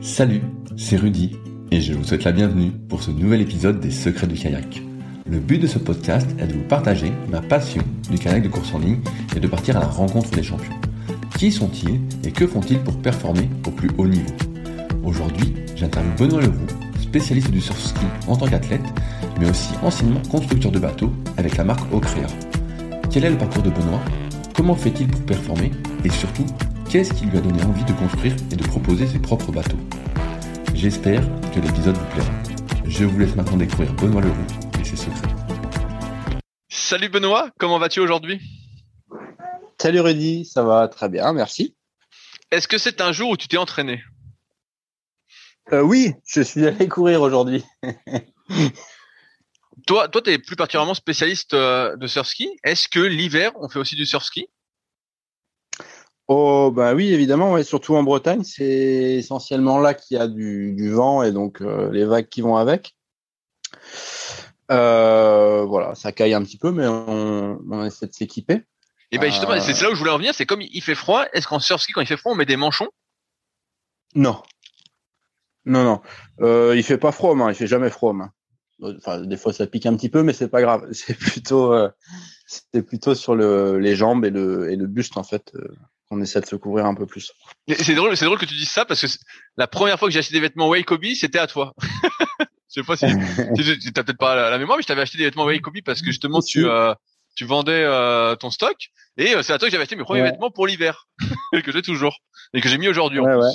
Salut, c'est Rudy et je vous souhaite la bienvenue pour ce nouvel épisode des Secrets du kayak. Le but de ce podcast est de vous partager ma passion du kayak de course en ligne et de partir à la rencontre des champions. Qui sont-ils et que font-ils pour performer au plus haut niveau? Aujourd'hui, j'interviewe Benoît Leroux, spécialiste du surf-ski en tant qu'athlète, mais aussi anciennement constructeur de bateaux avec la marque Ocrea. Quel est le parcours de Benoît? Comment fait-il pour performer? Et surtout, qu'est-ce qui lui a donné envie de construire et de proposer ses propres bateaux? J'espère que l'épisode vous plaira. Je vous laisse maintenant découvrir Benoît Leroux et ses secrets. Salut Benoît, comment vas-tu aujourd'hui? Salut Rudy, ça va très bien, merci. Est-ce que c'est un jour où tu t'es entraîné? Euh, Oui, je suis allé courir aujourd'hui. toi, toi, tu es plus particulièrement spécialiste euh, de surf ski. Est-ce que l'hiver, on fait aussi du surf ski Oh bah oui, évidemment, ouais, surtout en Bretagne, c'est essentiellement là qu'il y a du, du, vent et donc euh, les vagues qui vont avec. Euh, voilà, ça caille un petit peu, mais on, on essaie de s'équiper. Et ben justement, euh... c'est là où je voulais revenir, c'est comme il fait froid, est-ce qu'en surf ski, quand il fait froid, on met des manchons? Non. Non, non. Euh, il fait pas froid, main. il fait jamais froid, main. Enfin, des fois ça pique un petit peu, mais c'est pas grave. C'est plutôt, euh, c'est plutôt sur le, les jambes et le, et le buste en fait qu'on essaie de se couvrir un peu plus. C'est drôle, c'est drôle que tu dises ça parce que la première fois que j'ai acheté des vêtements Kobe, c'était à toi. je sais pas si tu t'as peut-être pas la, mémoire, mais je t'avais acheté des vêtements Kobe parce que justement tu euh, tu vendais euh, ton stock et euh, c'est à toi que j'avais acheté mes premiers ouais. vêtements pour l'hiver que j'ai toujours et que j'ai mis aujourd'hui. Ouais, ouais.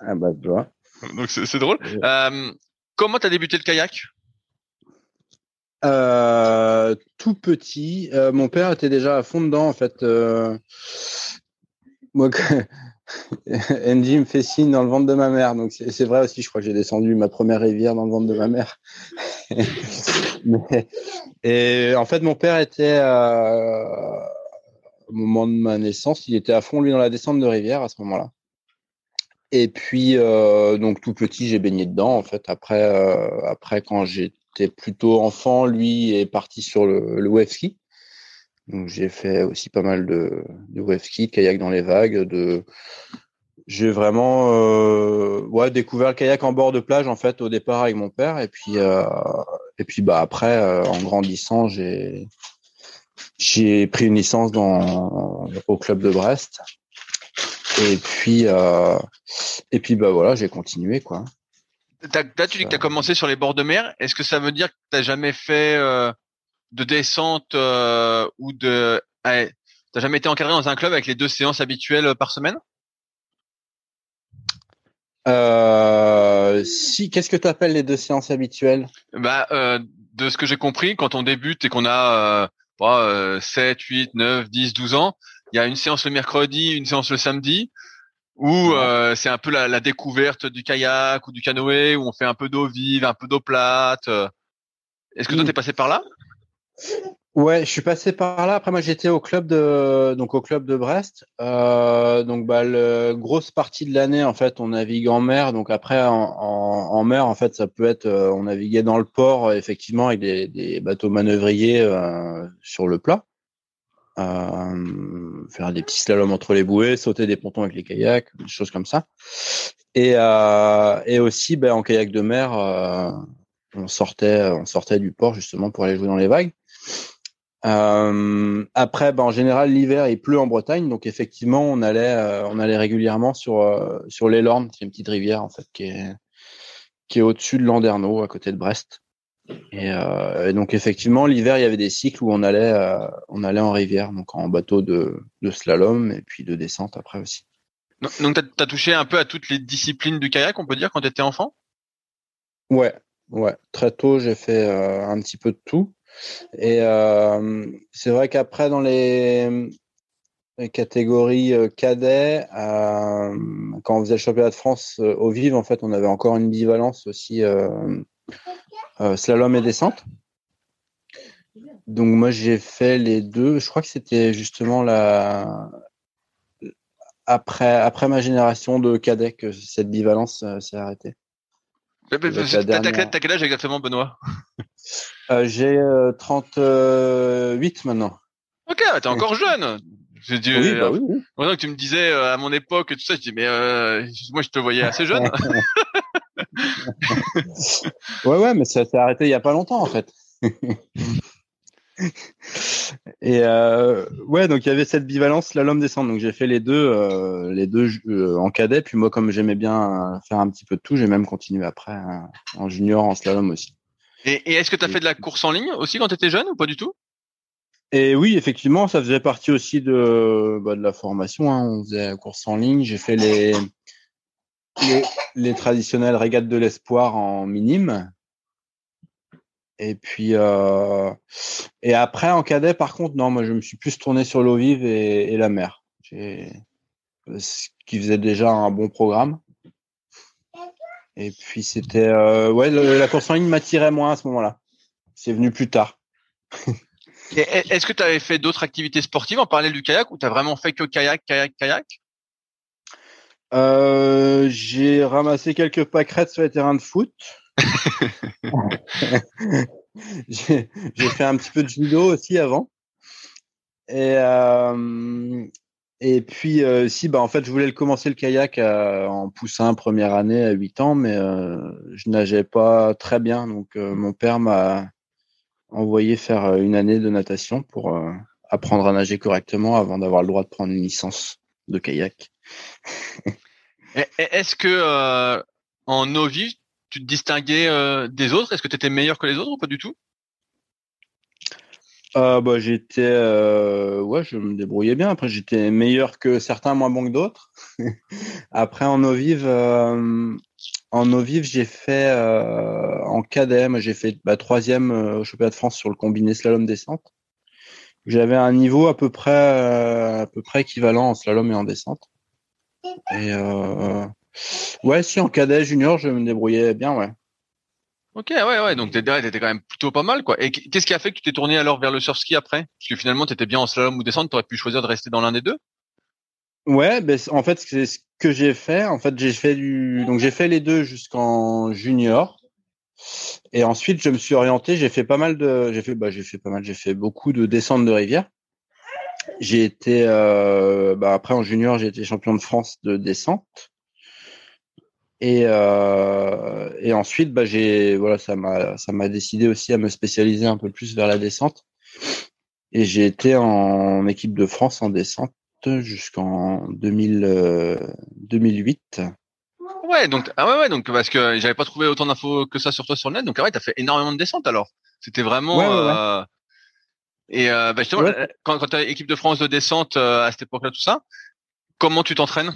Ah bah tu vois. Donc c'est drôle. Euh, comment t'as débuté le kayak? Euh, tout petit, euh, mon père était déjà à fond dedans en fait. Euh, moi, Andy me fait signe dans le ventre de ma mère, donc c'est vrai aussi. Je crois que j'ai descendu ma première rivière dans le ventre de ma mère. Et en fait, mon père était euh, au moment de ma naissance, il était à fond lui dans la descente de rivière à ce moment-là. Et puis euh, donc tout petit, j'ai baigné dedans en fait. Après, euh, après quand j'ai plutôt enfant, lui est parti sur le, le wave. Donc j'ai fait aussi pas mal de, de wave ski, de kayak dans les vagues. De... J'ai vraiment euh, ouais, découvert le kayak en bord de plage en fait au départ avec mon père. Et puis, euh, et puis bah, après, euh, en grandissant, j'ai j'ai pris une licence dans, au club de Brest. Et puis, et puis bah voilà, j'ai continué quoi. Là, tu dis que tu as commencé sur les bords de mer. Est-ce que ça veut dire que tu n'as jamais fait de descente euh, ou de... Tu n'as jamais été encadré dans un club avec les deux séances habituelles par semaine? Euh, Si, qu'est-ce que tu appelles les deux séances habituelles? Bah, euh, De ce que j'ai compris, quand on débute et qu'on a euh, 7, 8, 9, 10, 12 ans, il y a une séance le mercredi, une séance le samedi où euh, c'est un peu la, la, découverte du kayak ou du canoë, où on fait un peu d'eau vive, un peu d'eau plate. Est-ce que toi, t'es passé par là? Ouais, je suis passé par là. Après, moi, j'étais au club de donc au club de Brest. Euh, donc, bah, le grosse partie de l'année, en fait, on navigue en mer. Donc après, en, en, mer, en fait, ça peut être, euh, on naviguait dans le port, effectivement, avec des, des bateaux manœuvriers euh, sur le plat, euh, faire des petits slaloms entre les bouées, sauter des pontons avec les kayaks, des choses comme ça. Et euh, et aussi, ben, en kayak de mer, on sortait, on sortait du port justement pour aller jouer dans les vagues. Euh, après, ben, en général, l'hiver il pleut en Bretagne, donc effectivement, on allait, euh, on allait régulièrement sur euh, sur l'Elorn, c'est une petite rivière en fait qui est qui est au-dessus de Landerneau, à côté de Brest. Et, euh, et donc effectivement, l'hiver, il y avait des cycles où on allait, on allait en rivière, donc en bateau de, de slalom et puis de descente après aussi. Donc, tu as, touché un peu à toutes les disciplines du kayak, on peut dire, quand tu étais enfant? Ouais, ouais. Très tôt, j'ai fait un petit peu de tout. Et euh, c'est vrai qu'après, dans les, catégories euh, cadets, euh, quand on faisait le championnat de France au Vive, en fait, on avait encore une bivalence aussi slalom et descente. Donc moi j'ai fait les deux. Je crois que c'était justement après après ma génération de cadets que cette bivalence s'est arrêtée. T'as quel âge exactement, Benoît? Euh, J'ai 38 euh, maintenant. Ok, t'es encore jeune. J'ai dit, oui, bah oui, que tu me disais euh, à mon époque tout ça, je dis mais moi je te voyais assez jeune. ouais ouais, mais ça s'est arrêté il y a pas longtemps en fait. Et euh, ouais, donc il y avait cette bivalence l'homme descend. Donc j'ai fait les deux, euh, les deux euh, en cadet. Puis moi, comme j'aimais bien faire un petit peu de tout, j'ai même continué après hein, en junior, en slalom aussi. Et, est-ce que tu as fait de la course en ligne aussi quand tu étais jeune ou pas du tout? Et oui, effectivement, ça faisait partie aussi de, bah, de la formation. Hein. On faisait la course en ligne. J'ai fait les, les, les traditionnelles régates de l'espoir en minime. Et puis euh, et après en cadet, par contre, non, moi je me suis plus tourné sur l'eau vive et, la mer. Ce qui faisait déjà un bon programme. Et puis c'était euh, ouais, la course en ligne m'attirait moins à ce moment-là. C'est venu plus tard. Est-ce que tu avais fait d'autres activités sportives en parallèle du kayak ou tu as vraiment fait que kayak, kayak, kayak? Euh, J'ai ramassé quelques pâquerettes sur les terrains de foot. j'ai fait un petit peu de judo aussi avant. Et, euh, et puis, euh, si, bah, en fait, je voulais commencer le kayak euh, en poussin première année à 8 ans, mais je nageais pas très bien. Donc, mon père m'a envoyé faire une année de natation pour apprendre à nager correctement avant d'avoir le droit de prendre une licence de kayak. Est-ce que en eau vive, tu te distinguais euh, des autres? Est-ce que tu étais meilleur que les autres ou pas du tout? Euh, bah, j'étais euh, ouais je me débrouillais bien. Après j'étais meilleur que certains moins bon que d'autres. Après en eau vive euh, en eau vive j'ai fait en KDM j'ai fait bah, troisième au championnat de France sur le combiné slalom descente. J'avais un niveau à peu près à peu près équivalent en slalom et en descente. Et Ouais, si en cadet junior, je me débrouillais bien, ouais. Ok, ouais, ouais, donc t'étais quand même plutôt pas mal, quoi. Et qu'est-ce qui a fait que tu t'es tourné alors vers le surf ski après? Parce que finalement, t'étais bien en slalom ou descente, t'aurais pu choisir de rester dans l'un des deux? Ouais, ben en fait, c'est ce que j'ai fait. En fait, j'ai fait du, donc j'ai fait les deux jusqu'en junior. Et ensuite, je me suis orienté. J'ai fait pas mal de, j'ai fait, bah, j'ai fait pas mal. J'ai fait beaucoup de descentes de rivière. J'ai été, euh, bah, après en junior, j'ai été champion de France de descente. Et, euh, et ensuite, bah, j'ai voilà, ça m'a ça m'a décidé aussi à me spécialiser un peu plus vers la descente. Et j'ai été en équipe de France en descente jusqu'en 2008. Euh, ouais, donc ah ouais ouais donc parce que j'avais pas trouvé autant d'infos que ça sur toi sur le net. Donc ah ouais, t'as fait énormément de descente alors. C'était vraiment. Euh, et euh, bah justement, quand, quand tu as équipe de France de descente à cette époque-là, tout ça, comment tu t'entraînes?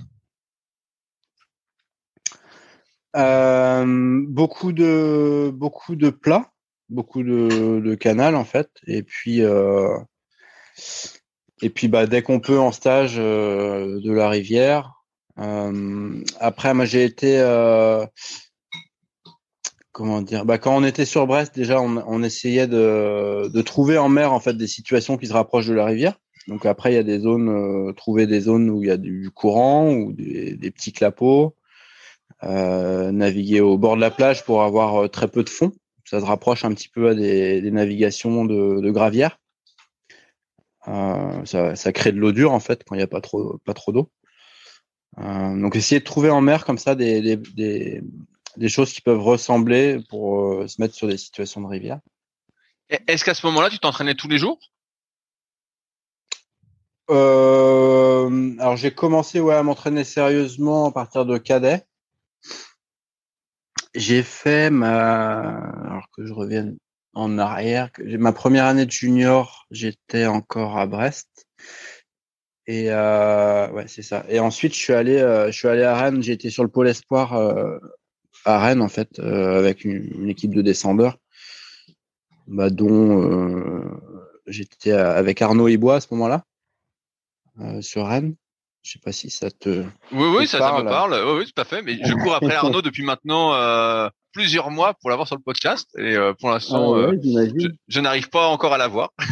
Euh, beaucoup de beaucoup de plats, beaucoup de, de canal en fait, et puis euh, et puis bah dès qu'on peut en stage euh, de la rivière. après moi j'ai été comment dire bah, Quand on était sur Brest, déjà, on, on essayait de, de, trouver en mer en fait des situations qui se rapprochent de la rivière. Donc après, il y a des zones, euh, trouver des zones où il y a du courant ou des, des petits clapots. Euh, naviguer au bord de la plage pour avoir euh, très peu de fond. Ça se rapproche un petit peu à des, des navigations de, de gravière. Euh, ça, ça, crée de l'eau dure en fait quand il n'y a pas trop, pas trop d'eau. Donc essayer de trouver en mer comme ça des, des, des, des choses qui peuvent ressembler pour euh, se mettre sur des situations de rivière. Est-ce qu'à ce, moment-là, tu t'entraînais tous les jours? Euh, Alors j'ai commencé ouais, à m'entraîner sérieusement à partir de cadet. J'ai fait ma, alors que je revienne en arrière, ma première année de junior, j'étais encore à Brest. Et euh, ouais, c'est ça. Et ensuite, je suis allé, euh, je suis allé à Rennes. Été sur le pôle espoir euh, à Rennes en fait, euh, avec une, équipe de descendeurs, bah, dont euh, j'étais avec Arnaud Ibois à ce moment-là euh, sur Rennes. Je sais pas si ça te. Oui, oui, ça, ça, me parle. Oui, oui, tout à fait. Mais je cours après Arnaud depuis maintenant euh, plusieurs mois pour l'avoir sur le podcast. Et euh, pour l'instant, ah ouais, je, je n'arrive pas encore à l'avoir.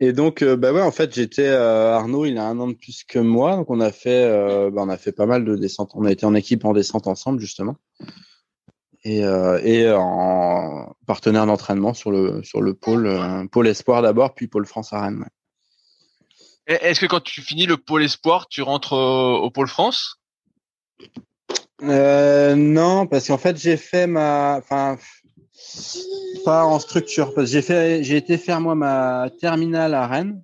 Et donc, euh, bah ouais, en fait, j'étais euh, Arnaud, il a un an de plus que moi, donc on a fait, euh, bah, on a fait pas mal de descentes. On a été en équipe en descente ensemble justement, et, euh, et en partenaire d'entraînement sur le sur le pôle euh, pôle espoir d'abord, puis pôle France à Rennes. Est-ce que quand tu finis le pôle espoir, tu rentres au, au pôle France? Non, parce qu'en fait, j'ai fait ma, enfin pas en structure parce que j'ai fait j'ai été faire moi ma terminale à Rennes.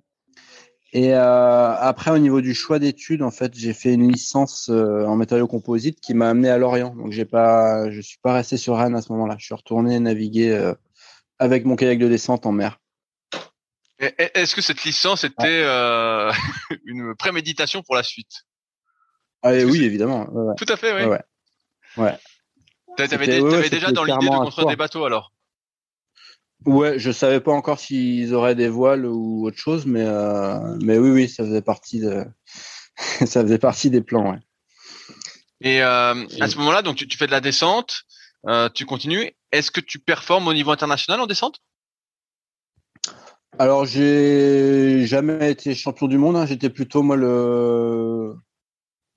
Et euh, après au niveau du choix d'études en fait j'ai fait une licence euh, en matériaux composites qui m'a amené à Lorient. Donc j'ai pas je suis pas resté sur Rennes à ce moment-là. Je suis retourné naviguer euh, avec mon kayak de descente en mer est-ce que cette licence était euh, une préméditation pour la suite? Ah, oui évidemment ouais, ouais. tout à fait oui ouais, ouais. T'avais ouais, déjà dans l'idée de construire des bateaux alors? Ouais, je savais pas encore s'ils auraient des voiles ou autre chose, mais euh, mais oui, oui, ça faisait partie de ça faisait partie des plans, ouais. Et euh, à ce moment-là, donc tu, tu, fais de la descente, euh, tu continues. Est-ce que tu performes au niveau international en descente? Alors j'ai jamais été champion du monde. Hein. J'étais plutôt moi le,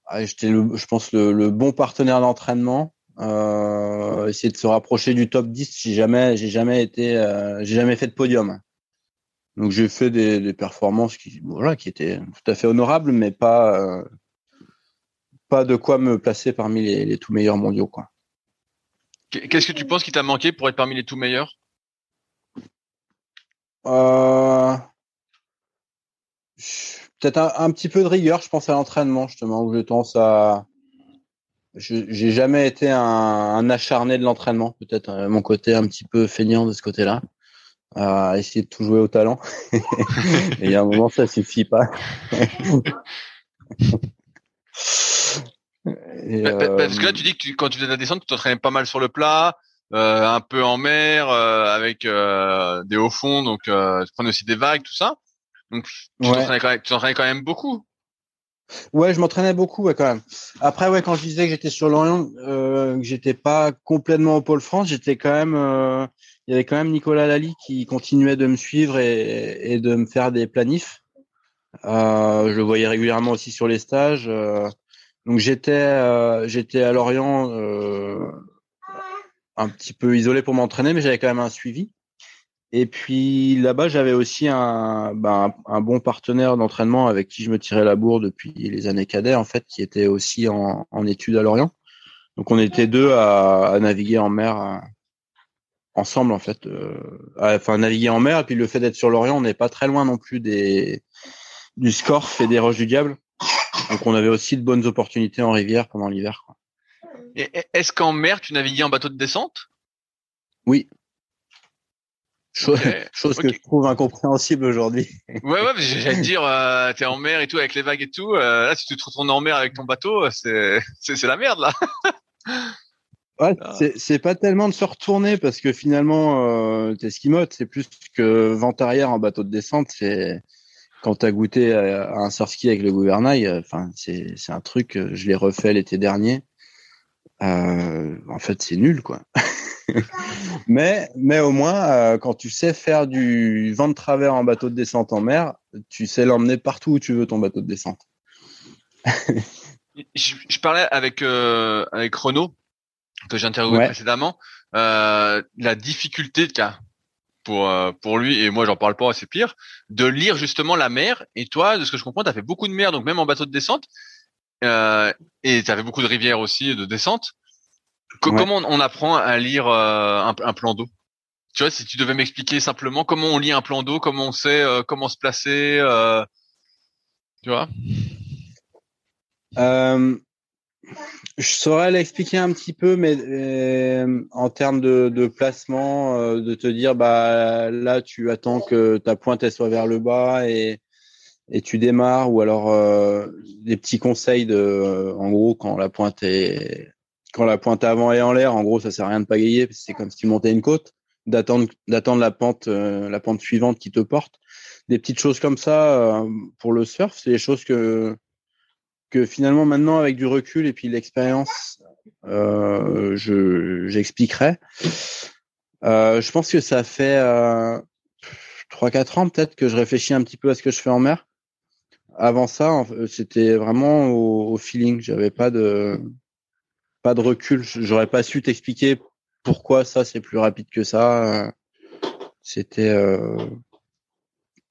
ah, j'étais je pense le, bon partenaire d'entraînement. Euh, essayer de se rapprocher du top 10. J'ai jamais, jamais été, euh, j'ai jamais fait de podium. Donc j'ai fait des, performances qui, voilà, qui étaient tout à fait honorables, mais pas, euh, pas de quoi me placer parmi les, tout meilleurs mondiaux. Qu'est-ce que tu penses qui t'a manqué pour être parmi les tout meilleurs? Peut-être un, un, petit peu de rigueur, je pense à l'entraînement justement, où j'ai tendance à j'ai jamais été un, un acharné de l'entraînement, peut-être euh, mon côté un petit peu feignant de ce côté-là, à essayer de tout jouer au talent. Et il y a un moment, ça suffit pas. Et, euh... Parce que là, tu dis que tu, quand tu faisais la descente, tu t'entraînais pas mal sur le plat, euh, un peu en mer, euh, avec euh, des hauts fonds, donc tu prenais aussi des vagues, tout ça. Donc tu ouais. t'entraînais quand, quand même beaucoup. Ouais, je m'entraînais beaucoup, ouais, quand même. Après, ouais, quand je disais que j'étais sur Lorient, euh, que j'étais pas complètement au pôle France, j'étais quand même. Euh, il y avait quand même Nicolas Lally qui continuait de me suivre et, et de me faire des planifs. Euh, je le voyais régulièrement aussi sur les stages. Euh, donc j'étais, euh, j'étais à Lorient euh, un petit peu isolé pour m'entraîner, mais j'avais quand même un suivi. Et puis là-bas, j'avais aussi un, ben, bon partenaire d'entraînement avec qui je me tirais la bourre depuis les années cadets, en fait, qui était aussi en, en études à Lorient. Donc on était deux à, naviguer en mer à, ensemble, en fait. Euh, enfin, naviguer en mer, et puis le fait d'être sur Lorient, on n'est pas très loin non plus des, du Scorf et des Roches du Diable. Donc on avait aussi de bonnes opportunités en rivière pendant l'hiver. Est-ce qu'en mer, tu naviguais en bateau de descente? Oui. Chose, okay. chose okay. que je trouve incompréhensible aujourd'hui. Ouais, ouais, j'allais te dire, euh, t'es en mer et tout, avec les vagues et tout. Euh, là, si tu te retournes en mer avec ton bateau, c'est, c'est, la merde, là. ouais, ah. c'est pas tellement de se retourner parce que finalement, euh, t'es skimote. C'est plus que vent arrière en bateau de descente. C'est quand t'as goûté à, à un surf ski avec le gouvernail. Enfin, c'est, c'est un truc. Je l'ai refait l'été dernier. Euh, en fait, c'est nul, quoi. mais, mais au moins, euh, quand tu sais faire du vent de travers en bateau de descente en mer, tu sais l'emmener partout où tu veux ton bateau de descente. je, je, parlais avec euh, avec Renaud que j'ai interviewé précédemment, la difficulté qu'a pour pour lui et moi j'en parle pas, c'est pire, de lire justement la mer. Et toi, de ce que je comprends, tu as fait beaucoup de mer, donc même en bateau de descente, euh, et tu as fait beaucoup de rivières aussi de descente. Comment on apprend à lire euh, un, un, plan d'eau? Tu vois, si tu devais m'expliquer simplement comment on lit un plan d'eau, comment on sait euh, comment se placer, tu vois? Je saurais l'expliquer un petit peu, mais en termes de, de placement, de te dire bah là tu attends que ta pointe elle soit vers le bas et et tu démarres, ou alors euh, des petits conseils de, en gros quand la pointe est quand la pointe avant est en l'air, en gros ça sert à rien de pagayer, c'est comme si tu montais une côte, d'attendre d'attendre la pente la pente suivante qui te porte. Des petites choses comme ça pour le surf, c'est des choses que que finalement maintenant avec du recul et puis l'expérience, euh, je j'expliquerai. Euh, je pense que ça fait euh, 3-4 ans peut-être que je réfléchis un petit peu à ce que je fais en mer. Avant ça, c'était vraiment au, feeling. J'avais pas de pas de recul. J'aurais pas su t'expliquer pourquoi ça c'est plus rapide que ça. C'était euh,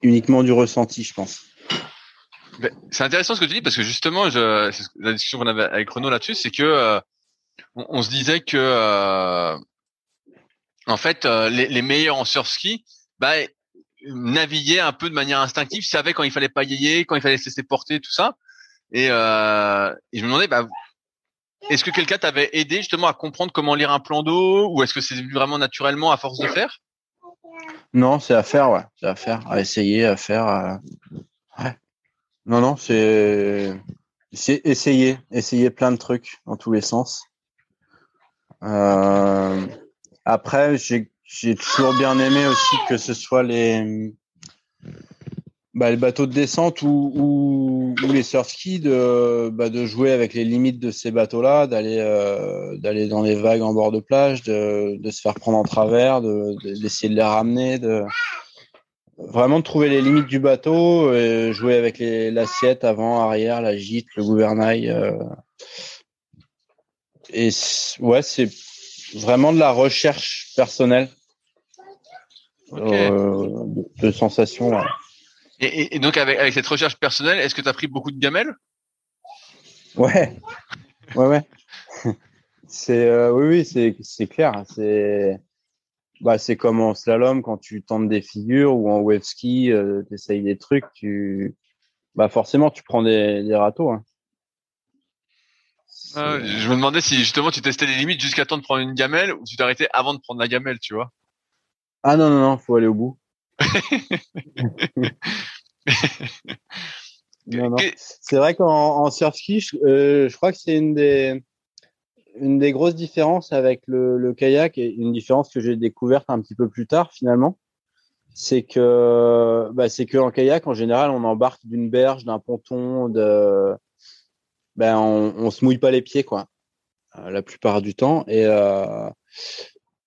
uniquement du ressenti, je pense. C'est intéressant ce que tu dis parce que justement, je, la discussion qu'on avait avec Renaud là-dessus, c'est que euh, on, se disait que euh, en fait, euh, les, les, meilleurs en surf ski, bah, naviguaient un peu de manière instinctive, savaient quand il fallait pas yéyer, quand il fallait se laisser porter, tout ça. Et, euh, je me demandais, bah, est-ce que quelqu'un t'avait aidé justement à comprendre comment lire un plan d'eau, ou est-ce que c'est vraiment naturellement à force de faire? Non, c'est à faire, ouais, c'est à faire, à essayer, à faire. Ouais. Non, non, c'est essayer, essayer plein de trucs dans tous les sens. Euh... Après, j'ai toujours bien aimé aussi que ce soit les bah, les bateaux de descente ou, ou, les surf skis de bah, de jouer avec les limites de ces bateaux-là, d'aller euh, d'aller dans les vagues en bord de plage, de, de se faire prendre en travers, d'essayer de, de les ramener, de vraiment de trouver les limites du bateau, et jouer avec l'assiette avant, arrière, la gîte, le gouvernail. Euh. Et ouais, c'est vraiment de la recherche personnelle euh, de, sensations. Et, et, donc avec, avec, cette recherche personnelle, est-ce que tu as pris beaucoup de gamelles? Ouais, ouais, ouais. c'est euh, oui, oui, c'est clair. C'est bah, c'est comme en slalom quand tu tentes des figures ou en wave ski, euh, tu essayes des trucs, tu bah forcément tu prends des, des râteaux. Hein. Ah, je me demandais si justement tu testais les limites jusqu'à temps de prendre une gamelle ou tu t'arrêtais avant de prendre la gamelle, tu vois? Ah non non non, faut aller au bout. non, non. C'est vrai qu'en en surf ski, je, euh, je crois que c'est une des une des grosses différences avec le, le kayak et une différence que j'ai découverte un petit peu plus tard finalement, c'est que bah, c'est que en kayak en général on embarque d'une berge, d'un ponton, de ben on, on se mouille pas les pieds quoi, euh, la plupart du temps et euh,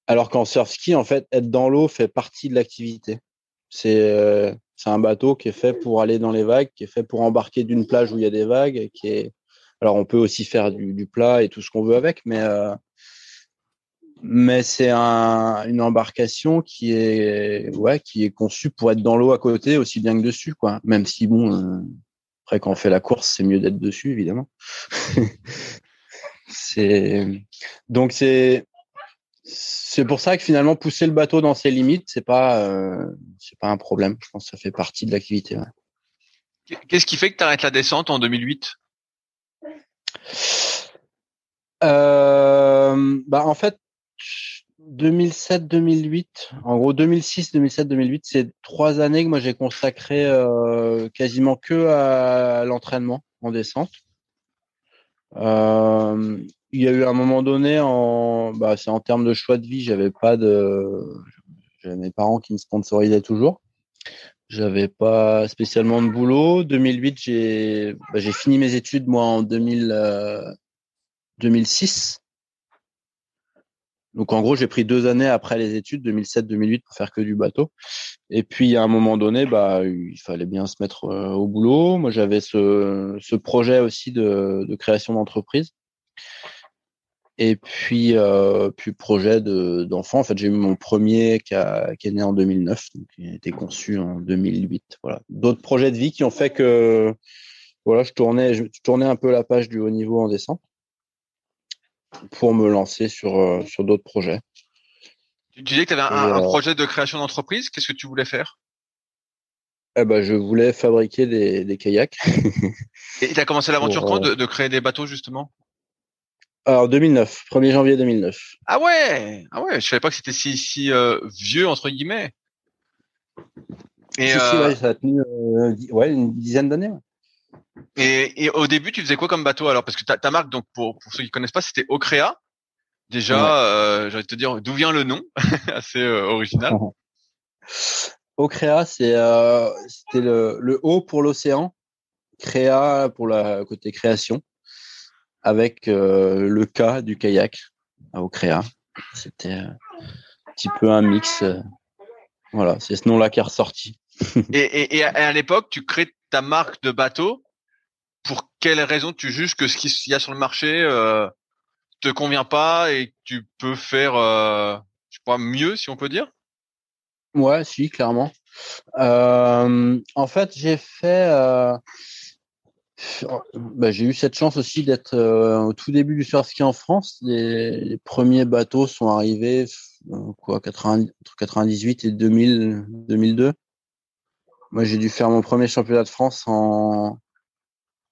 alors qu'en surf ski en fait être dans l'eau fait partie de l'activité. C'est euh, un bateau qui est fait pour aller dans les vagues, qui est fait pour embarquer d'une plage où il y a des vagues, qui est alors on peut aussi faire du, du plat et tout ce qu'on veut avec, mais euh, mais c'est un, une embarcation qui est ouais qui est conçue pour être dans l'eau à côté aussi bien que dessus quoi. Même si bon euh, après quand on fait la course c'est mieux d'être dessus évidemment. c'est donc c'est c'est pour ça que finalement pousser le bateau dans ses limites c'est pas euh, c'est pas un problème. Je pense que ça fait partie de l'activité. Ouais. Qu'est-ce qui fait que tu arrêtes la descente en 2008 euh, bah en fait, 2007-2008, en gros 2006, 2007, 2008, c'est trois années que moi j'ai consacré euh, quasiment que à l'entraînement en descente. Euh, il y a eu un moment donné, en, bah, c'est en termes de choix de vie, j'avais pas de, j'avais mes parents qui me sponsorisaient toujours. J'avais pas spécialement de boulot. 2008, j'ai bah, j'ai fini mes études moi en 2000, 2006. Donc en gros, j'ai pris deux années après les études, 2007-2008, pour faire que du bateau. Et puis à un moment donné, bah, il fallait bien se mettre euh, au boulot. Moi, j'avais ce, ce projet aussi de création d'entreprise. Et puis, euh, puis projet d'enfant. en fait, j'ai eu mon premier qui, a, qui est né en 2009, donc il a été conçu en 2008. Voilà. D'autres projets de vie qui ont fait que voilà, je tournais, je tournais un peu la page du haut niveau en décembre pour me lancer sur, euh, sur d'autres projets. Tu disais que tu avais un, un, euh, projet de création d'entreprise. Qu'est-ce que tu voulais faire? Eh ben, je voulais fabriquer des, des kayaks. Et tu as commencé l'aventure quand? De, de, créer des bateaux justement? Alors 2009, 1er janvier 2009. Ah ouais, ah ouais, je savais pas que c'était si si euh, vieux entre guillemets. Et si, euh... si, ouais, ça a tenu euh, ouais, une dizaine d'années. Ouais. Et, et, au début, tu faisais quoi comme bateau alors? Parce que ta, ta marque, donc pour, pour ceux qui connaissent pas, c'était Ocrea. Déjà, ouais. euh, j'ai envie de te dire d'où vient le nom, assez euh, original. Ocrea, c'est euh, c'était le, le O pour l'océan, créa pour la côté création, avec euh, le K du kayak à Ocrea. C'était un petit peu un mix. Euh, voilà, c'est ce nom-là qui est ressorti. et, et, et à l'époque, tu crées ta marque de bateau pour quelle raison tu juges que ce qu'il y a sur le marché euh, te convient pas et que tu peux faire euh, je sais pas mieux si on peut dire? Ouais si clairement euh, en fait j'ai fait euh, bah, j'ai eu cette chance aussi d'être euh, au tout début du surf ski en France les, les premiers bateaux sont arrivés euh, quoi 80, entre 98 et 2000 2002 moi j'ai dû faire mon premier championnat de France en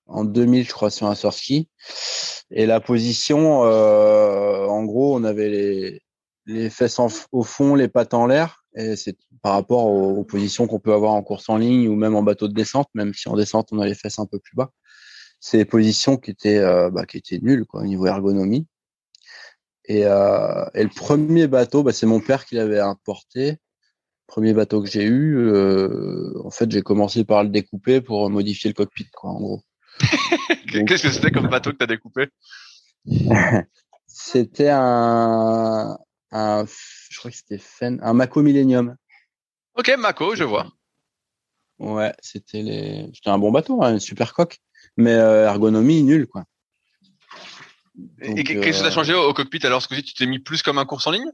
en 2000, je crois, sur un surski. Et la position, euh, en gros, on avait les, les fesses en, au fond, les pattes en l'air. Et c'est par rapport aux, aux positions qu'on peut avoir en course en ligne ou même en bateau de descente, même si en descente, on a les fesses un peu plus bas. C'est des positions qui étaient, euh, bah, qui étaient nulles quoi, au niveau ergonomie. Et, euh, et le premier bateau, bah, c'est mon père qui l'avait importé. Premier bateau que j'ai eu, euh, en fait, j'ai commencé par le découper pour modifier le cockpit, quoi, en gros. Qu'est-ce que c'était comme bateau que tu as découpé? C'était un, un, je crois que c'était Fen, un Mako Millennium. Ok, Mako, je vois. Ouais, c'était les, c'était un bon bateau, hein, une super coque, mais euh, ergonomie nulle quoi. Donc, Et qu'est-ce que euh... tu changé au, cockpit alors? Que tu t'es mis plus comme un course en ligne?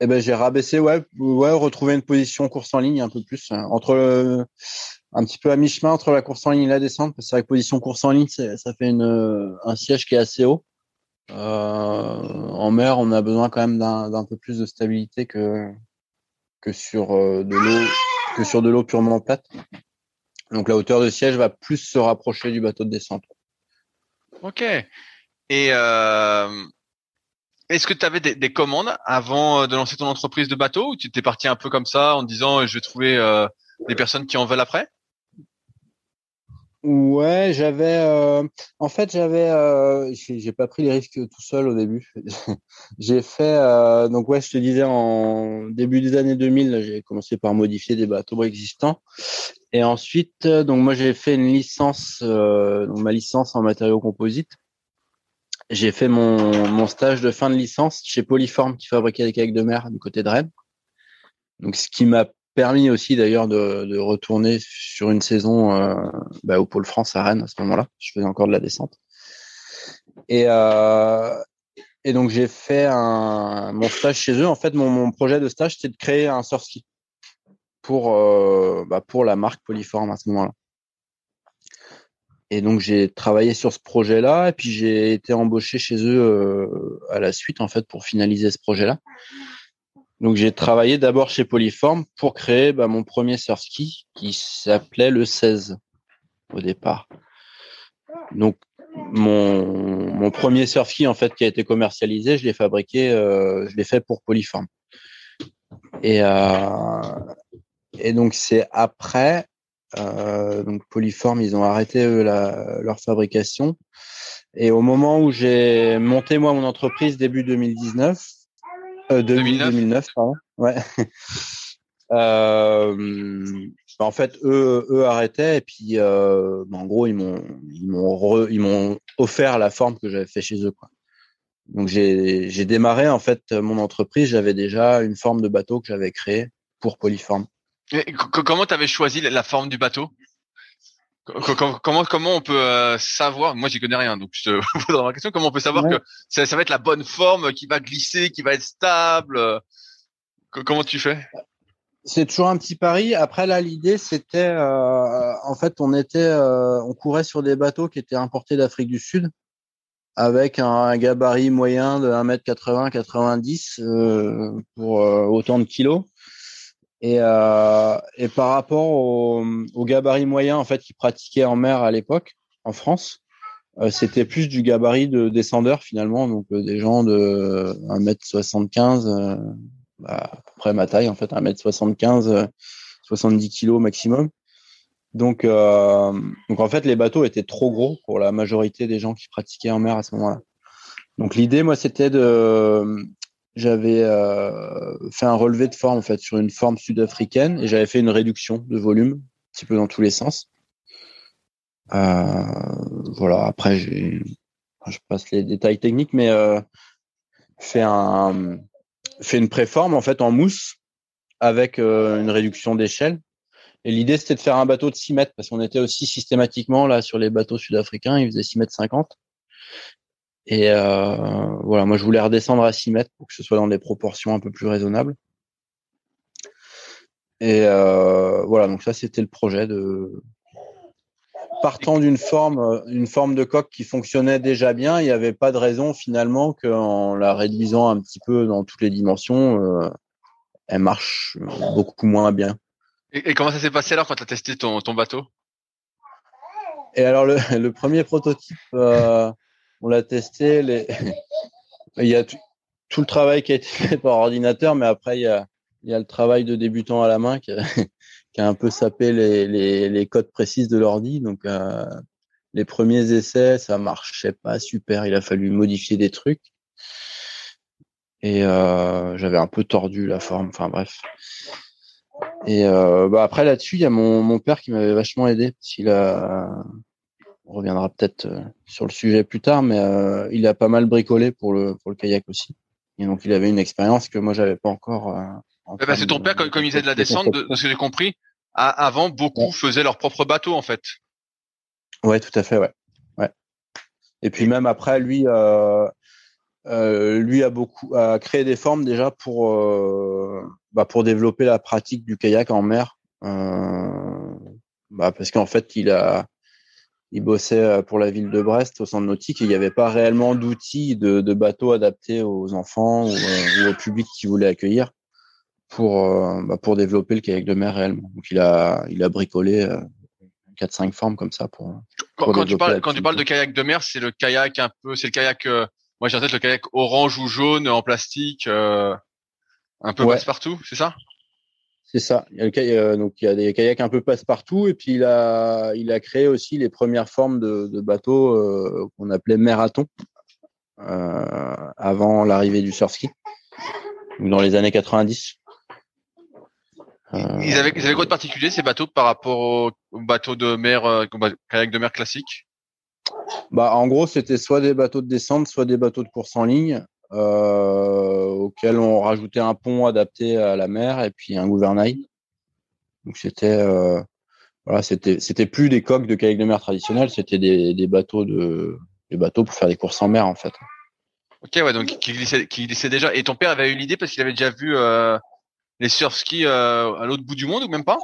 Eh ben j'ai rabaissé, ouais, ouais, retrouver une position course en ligne un peu plus hein, entre le, un petit peu à mi-chemin entre la course en ligne et la descente. Parce que la position course en ligne, ça fait une, un siège qui est assez haut. Euh, en mer, on a besoin quand même d'un peu plus de stabilité que sur euh, de l'eau que sur de l'eau purement plate. Donc la hauteur de siège va plus se rapprocher du bateau de descente. Ok. Et euh, est-ce que tu avais des, des, commandes avant de lancer ton entreprise de bateau ou tu t'es parti un peu comme ça en disant je vais trouver des personnes qui en veulent après? Ouais, j'avais. Euh, en fait, j'avais. Euh, j'ai pas pris les risques tout seul au début. j'ai fait. Euh, donc ouais, je te disais en début des années 2000, j'ai commencé par modifier des bateaux existants. Et ensuite, donc moi j'ai fait une licence, donc ma licence en matériaux composites. J'ai fait mon, mon stage de fin de licence chez Polyform qui fabriquait des kayaks de mer du côté de Rennes. Donc ce qui m'a permis aussi d'ailleurs de, retourner sur une saison euh, bah, au Pôle France à Rennes à ce moment-là. Je faisais encore de la descente. Et, euh, donc j'ai fait mon stage chez eux. En fait, mon, projet de stage, c'était de créer un ski pour, euh, bah, pour la marque Polyform à ce moment-là. Et donc j'ai travaillé sur ce projet-là et puis j'ai été embauché chez eux à la suite en fait pour finaliser ce projet-là. Donc j'ai travaillé d'abord chez Polyform pour créer bah, mon premier surf ski qui s'appelait le 16 au départ. Donc mon, mon premier surf ski en fait qui a été commercialisé, je l'ai fabriqué, euh, je l'ai fait pour Polyform. Et, euh, et donc c'est après, euh, donc Polyform, ils ont arrêté eux, la, leur fabrication. Et au moment où j'ai monté moi mon entreprise début 2019, euh, 2009. 2009, pardon. Ouais. euh, en fait, eux, eux arrêtaient et puis, euh, en gros, ils m'ont, ils m'ont, ils m'ont offert la forme que j'avais fait chez eux, quoi. Donc j'ai démarré en fait mon entreprise, j'avais déjà une forme de bateau que j'avais créé pour Polyform. Et comment tu avais choisi la forme du bateau? Comment comment on peut euh, savoir Moi, j'y connais rien, donc je te poserai la question. Comment on peut savoir que ça, ça, va être la bonne forme, qui va glisser, qui va être stable euh, Comment tu fais? C'est toujours un petit pari. Après là, l'idée c'était, euh, en fait, on était, on courait sur des bateaux qui étaient importés d'Afrique du Sud, avec un, gabarit moyen de 1m80-90 pour autant de kilos. Et, euh, et par rapport au, au, gabarit moyen en fait qui pratiquait en mer à l'époque en France, euh, c'était plus du gabarit de descendeurs finalement, donc euh, des gens de 1m75, euh, bah, à peu près ma taille en fait, 1m75, 70 kg maximum. Donc, donc en fait les bateaux étaient trop gros pour la majorité des gens qui pratiquaient en mer à ce moment-là. Donc l'idée moi c'était de j'avais euh, fait un relevé de forme en fait sur une forme sud-africaine et j'avais fait une réduction de volume, un petit peu dans tous les sens. Euh, voilà. Après, je passe les détails techniques, mais euh, fait un une préforme en fait en mousse avec euh, une réduction d'échelle. Et l'idée c'était de faire un bateau de 6 mètres parce qu'on était aussi systématiquement là sur les bateaux sud-africains, ils faisaient 6 mètres 50. Et euh, voilà, moi je voulais redescendre à 6 mètres pour que ce soit dans des proportions un peu plus raisonnables. Et euh, voilà, donc ça c'était le projet de partant d'une forme, une forme de coque qui fonctionnait déjà bien, il n'y avait pas de raison finalement qu'en la réduisant un petit peu dans toutes les dimensions, euh, elle marche beaucoup moins bien. Et, comment ça s'est passé alors quand tu as testé ton, ton bateau? Et alors le, le premier prototype, euh, on l'a testé. Il y a tout le travail qui a été fait par ordinateur, mais après, il y a, le travail de débutant à la main qui a, un peu sapé les, codes précises de l'ordi. Donc, euh, les premiers essais, ça marchait pas super. Il a fallu modifier des trucs. Et euh, j'avais un peu tordu la forme. Enfin, bref. Et euh, bah après là-dessus, il y a mon, père qui m'avait vachement aidé on reviendra peut-être euh, sur le sujet plus tard, mais euh, il a pas mal bricolé pour le pour le kayak aussi. Et donc il avait une expérience que moi j'avais pas encore. Euh, bah, c'est ton père comme, il faisait de la descente, de, ce que j'ai compris. avant, beaucoup faisaient leur propre bateau en fait. Ouais, tout à fait, ouais. ouais. Et puis même après, lui, euh, lui a beaucoup a créé des formes déjà pour bah, pour développer la pratique du kayak en mer. bah, parce qu'en fait, il a il bossait euh, pour la ville de Brest au centre nautique et il n'y avait pas réellement d'outils de, de bateaux adaptés aux enfants ou, euh, au public qui voulait accueillir pour euh, bah, pour développer le kayak de mer réellement. Donc il a il a bricolé euh, 4-5 formes comme ça pour. pour quand, tu parles quand tu parles de kayak de mer, c'est le kayak un peu, c'est le kayak. moi j'ai en tête le kayak orange ou jaune en plastique, un peu passe partout, c'est ça? C'est ça. Il y a le euh, donc il y a des kayaks un peu passe-partout et puis il a il a créé aussi les premières formes de, de bateaux euh, qu'on appelait marathon euh, avant l'arrivée du surf ski dans les années 90. Euh, ils avaient ils avaient quoi de particulier ces bateaux par rapport aux, bateaux de mer kayak de mer classiques? Bah en gros c'était soit des bateaux de descente, soit des bateaux de course en ligne auquel on rajoutait un pont adapté à la mer et puis un gouvernail. Donc c'était euh, voilà, c'était c'était plus des coques de kayak de mer traditionnels, c'était des, des bateaux de des bateaux pour faire des courses en mer en fait. Ok ouais donc qui glissait qui glissait déjà. Et ton père avait eu l'idée parce qu'il avait déjà vu euh, les surf skis euh, à l'autre bout du monde ou même pas?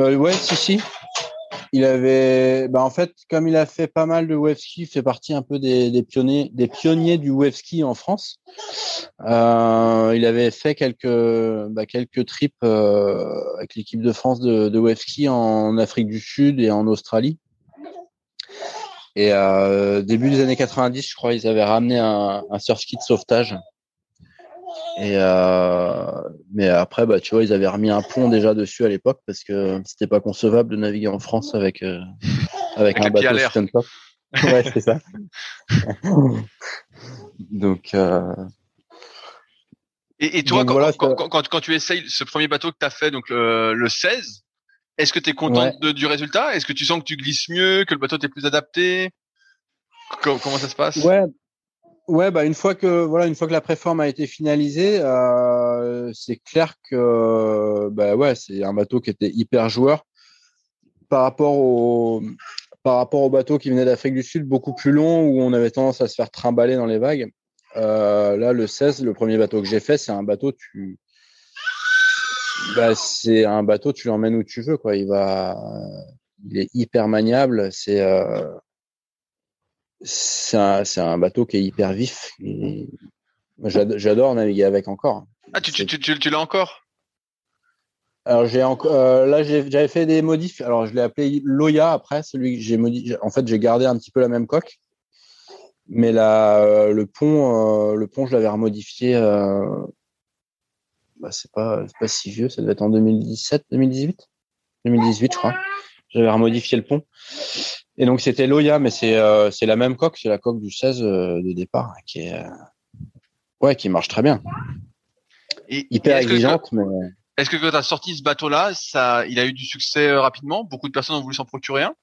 Euh, Ouais si si il avait, bah en fait, comme il a fait pas mal de wave ski, il fait partie un peu des, pionniers, du wave ski en France. Euh, il avait fait quelques, bah, trips euh, avec l'équipe de France de, de ski en Afrique du Sud et en Australie. Et euh, début des années 90, je crois, ils avaient ramené un, un de sauvetage et euh, mais après, bah, tu vois, ils avaient remis un pont déjà dessus à l'époque parce que c'était pas concevable de naviguer en France avec euh, avec, un bateau stand top. ouais, c'est ça. Donc. Euh... Et, et toi, quand, quand, quand, quand, tu essayes ce premier bateau que tu as fait, donc le, le 16, est-ce que tu es content de, du résultat? Est-ce que tu sens que tu glisses mieux, que le bateau est plus adapté? Comment, comment ça se passe? Ouais, Ouais, bah une fois que voilà, une fois que la préforme a été finalisée, euh, c'est clair que bah ouais, c'est un bateau qui était hyper joueur par rapport au par rapport au bateau qui venait d'Afrique du Sud, beaucoup plus long où on avait tendance à se faire trimballer dans les vagues. Euh, là, le 16, le premier bateau que j'ai fait, c'est un bateau tu bah, c'est un bateau tu l'emmènes où tu veux quoi. Il va il est hyper maniable, c'est euh, c'est un, un, bateau qui est hyper vif. J'adore naviguer avec encore. Ah, tu, tu, tu, tu l'as encore? Alors j'ai encore euh, là j'avais fait des modifs. Alors je l'ai appelé Loya après celui que j'ai modifié. En fait j'ai gardé un petit peu la même coque, mais là euh, le pont euh, le pont je l'avais remodifié. Euh, bah, c'est pas pas si vieux, ça devait être en 2017, 2018, 2018 je crois. J'avais remodifié le pont. Et donc c'était Loya, mais c'est euh, c'est la même coque, c'est la coque du 16 euh, de départ hein, qui est euh, ouais qui marche très bien. Et, Hyper exigeante, mais. Est-ce que quand tu as sorti ce bateau-là, ça, il a eu du succès rapidement? Beaucoup de personnes ont voulu s'en procurer un?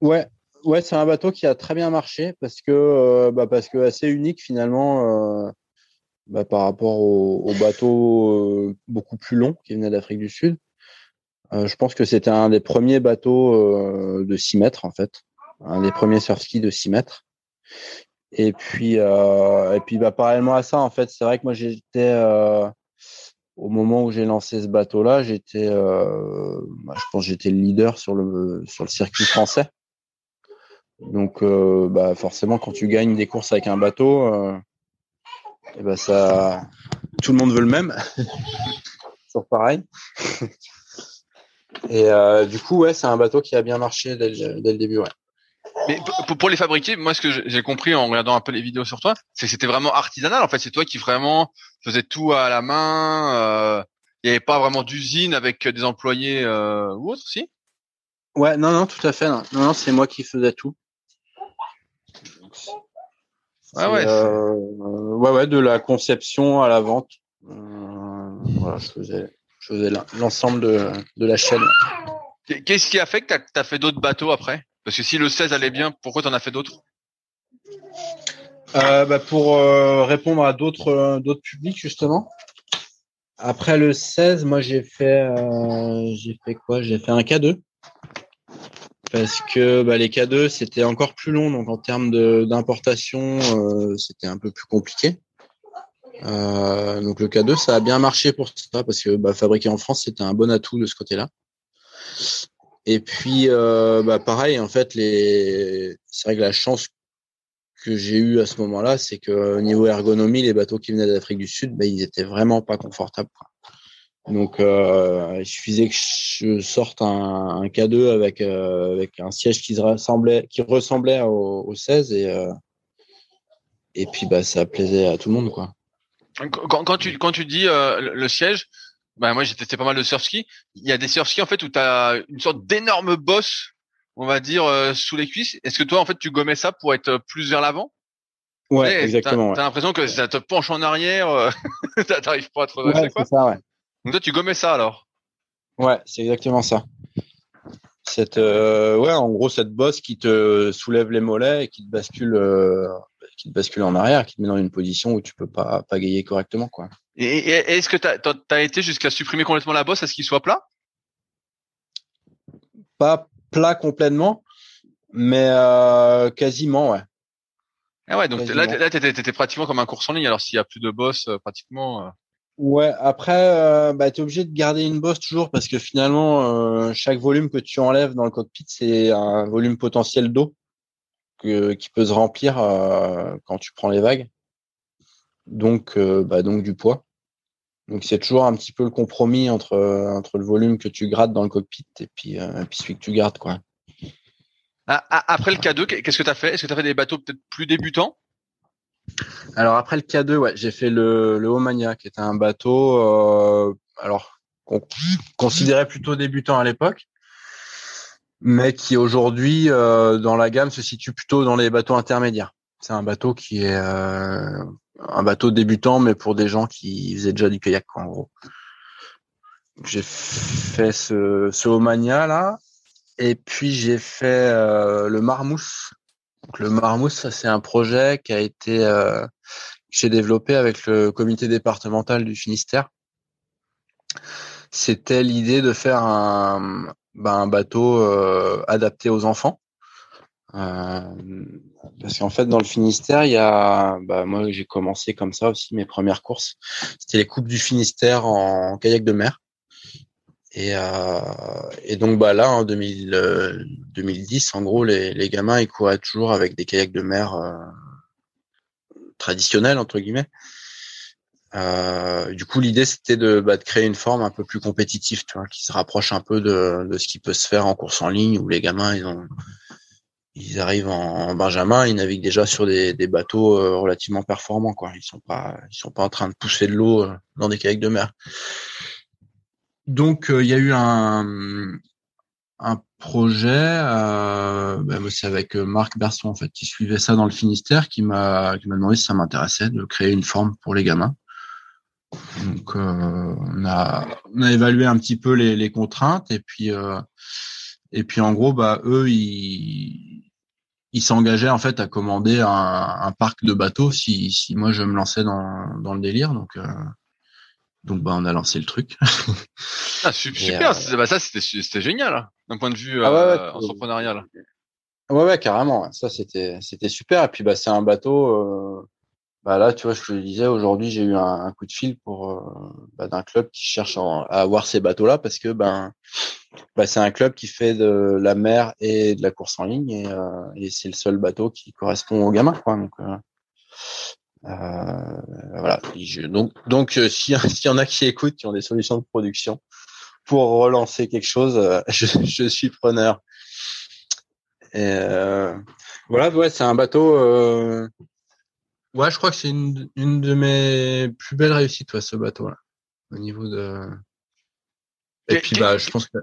Ouais, ouais, c'est un bateau qui a très bien marché parce que bah parce que assez unique finalement bah, par rapport au, au bateau beaucoup plus long qui venait d'Afrique du Sud. Euh, je pense que c'était un des premiers bateaux euh, de 6 mètres, en fait. Un des premiers surf de 6 mètres. Et puis, euh, et puis bah, parallèlement à ça, en fait, c'est vrai que moi, j'étais, au moment où j'ai lancé ce bateau-là, j'étais, bah, je pense j'étais le leader sur le, sur le circuit français. Donc, bah, forcément, quand tu gagnes des courses avec un bateau, et bah, ça, tout le monde veut le même. Sur pareil. Et euh, du coup, ouais, c'est un bateau qui a bien marché dès le, dès le début, ouais. Mais pour, les fabriquer, moi, ce que j'ai compris en regardant un peu les vidéos sur toi, c'est que c'était vraiment artisanal. En fait, c'est toi qui vraiment faisais tout à la main. Euh, il n'y avait pas vraiment d'usine avec des employés euh, ou autre, si? Ouais, non, non, tout à fait. Non, non, c'est moi qui faisais tout. Ouais, ouais. Ouais, ouais, de la conception à la vente. Voilà, je faisais je faisais l'ensemble de, de, la chaîne. Qu'est-ce qui a fait que tu as, fait d'autres bateaux après? Parce que si le 16 allait bien, pourquoi tu en as fait d'autres? Euh, bah Pour euh, répondre à d'autres euh, d'autres publics, justement. Après le 16, moi j'ai fait euh, j'ai fait quoi? J'ai fait un K2 parce que bah, les K2 c'était encore plus long, donc en termes d'importation c'était un peu plus compliqué. Euh, donc le K2, ça a bien marché pour ça parce que bah, fabriquer en France, c'était un bon atout de ce côté-là. Et puis, euh, bah, pareil, en fait, les... c'est vrai que la chance que j'ai eue à ce moment-là, c'est que au niveau ergonomie, les bateaux qui venaient d'Afrique du Sud, bah, ils étaient vraiment pas confortables. Donc, euh, il suffisait que je sorte un, un K2 avec euh, avec un siège qui ressemblait qui ressemblait au, au 16 et euh, et puis bah ça plaisait à tout le monde quoi. Quand, quand, tu quand tu dis euh, le, siège, ben moi j'ai testé pas mal de surf ski. Il y a des surf ski en fait où tu as une sorte d'énorme bosse, on va dire euh, sous les cuisses. Est-ce que toi en fait tu gommais ça pour être plus vers l'avant? Ouais, exactement. T'as as, l'impression que ça te penche en arrière, euh, t'arrives pas à te ouais, quoi? Ça, ouais. Donc toi tu gommais ça alors? Ouais, c'est exactement ça. Cette ouais, en gros cette bosse qui te soulève les mollets et qui te bascule qui te bascule en arrière, qui te met dans une position où tu peux pas pagayer correctement, quoi. Et, est-ce que tu as, été jusqu'à supprimer complètement la bosse à ce qu'il soit plat? Pas plat complètement, mais euh, quasiment, ouais. Ah ouais, donc là, là t'étais, pratiquement comme un course en ligne. Alors s'il y a plus de boss, euh, pratiquement. Euh. Ouais, après, bah, tu es obligé de garder une bosse toujours parce que finalement, chaque volume que tu enlèves dans le cockpit, c'est un volume potentiel d'eau qui peut se remplir euh, quand tu prends les vagues. Donc, euh, bah, donc du poids. Donc c'est toujours un petit peu le compromis entre entre le volume que tu grattes dans le cockpit et puis, euh, puis celui que tu gardes quoi. Ah, ah, après le K2, qu'est-ce que tu as fait? Est-ce que tu as fait des bateaux peut-être plus débutants? Alors après le K2, ouais, j'ai fait le le Omania qui était un bateau euh, alors qu'on considérait plutôt débutant à l'époque mais qui aujourd'hui euh, dans la gamme se situe plutôt dans les bateaux intermédiaires. C'est un bateau qui est euh, un bateau débutant, mais pour des gens qui faisaient déjà du kayak en gros. J'ai fait ce, ce Omania là, et puis j'ai fait euh, le Marmousse le Marmouth, ça c'est un projet qui a été euh, j'ai développé avec le comité départemental du Finistère. C'était l'idée de faire un, ben, un bateau euh, adapté aux enfants. Euh, parce qu'en fait, dans le Finistère, il y a, bah, moi, j'ai commencé comme ça aussi mes premières courses. C'était les coupes du Finistère en kayak de mer. Et, euh, et donc, bah là, en 2000, 2010, en gros, les, les gamins, ils couraient toujours avec des kayaks de mer traditionnels entre guillemets. Euh, du coup, l'idée c'était de, bah, de créer une forme un peu plus compétitive, qui se rapproche un peu de, ce qui peut se faire en course en ligne où les gamins ils arrivent en, Benjamin, ils naviguent déjà sur des, bateaux euh, relativement performants, quoi. Ils sont pas, ils sont pas en train de pousser de l'eau euh, dans des kayaks de mer. Donc, il y a eu un, projet, euh, ben, c'est avec Marc Berson en fait, qui suivait ça dans le Finistère, qui m'a demandé si ça m'intéressait de créer une forme pour les gamins. Donc, on a, on a évalué un petit peu les, les contraintes et puis. Et puis en gros, bah eux, ils, il s'engageait en fait à commander un, un, parc de bateaux si, si moi je me lançais dans, dans le délire. Donc, euh, donc bah, on a lancé le truc. ah, super, euh, bah, ça c'était génial hein, d'un point de vue ah euh, entrepreneurial. Ouais, ouais, carrément. Ça c'était c'était super. Et puis bah c'est un bateau. Bah là, tu vois, je te le disais, aujourd'hui j'ai eu un, coup de fil pour bah, d'un club qui cherche à avoir ces bateaux-là parce que ben bah, c'est un club qui fait de la mer et de la course en ligne et, euh, et c'est le seul bateau qui correspond aux gamins quoi. Donc euh, euh voilà. Donc donc euh, s'il y en a qui écoutent qui ont des solutions de production pour relancer quelque chose je, je suis preneur. Et voilà ouais c'est un bateau ouais je crois que c'est une, une de mes plus belles réussites ouais, ce bateau là au niveau de et, puis bah je pense que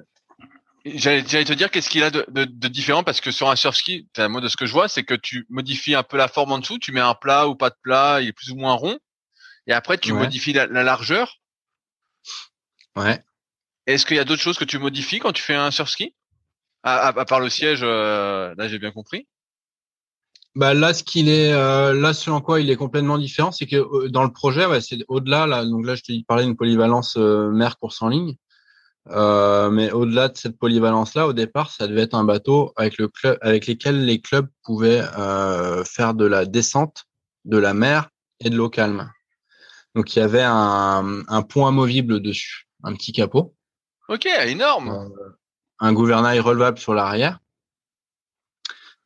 J'allais te dire qu'est-ce qu'il a de, de, de, différent? Parce que sur un surf ski, moi de ce que je vois, c'est que tu modifies un peu la forme en dessous, tu mets un plat ou pas de plat, il est plus ou moins rond, et après tu modifies la, largeur. Ouais. Est-ce qu'il y a d'autres choses que tu modifies quand tu fais un surf ski à, à, part le siège, euh, là j'ai bien compris. Bah là, ce qu'il est, euh, là selon quoi il est complètement différent, c'est que euh, dans le projet, ouais, c'est au-delà. Là, donc là, je te parlais d'une polyvalence mer course en ligne. Euh, mais au-delà de cette polyvalence-là, au départ, ça devait être un bateau avec le club, avec lesquels les clubs pouvaient euh, faire de la descente, de la mer et de l'eau calme. Donc il y avait un, un pont amovible dessus, un petit capot. Ok, énorme. Euh, un gouvernail relevable sur l'arrière.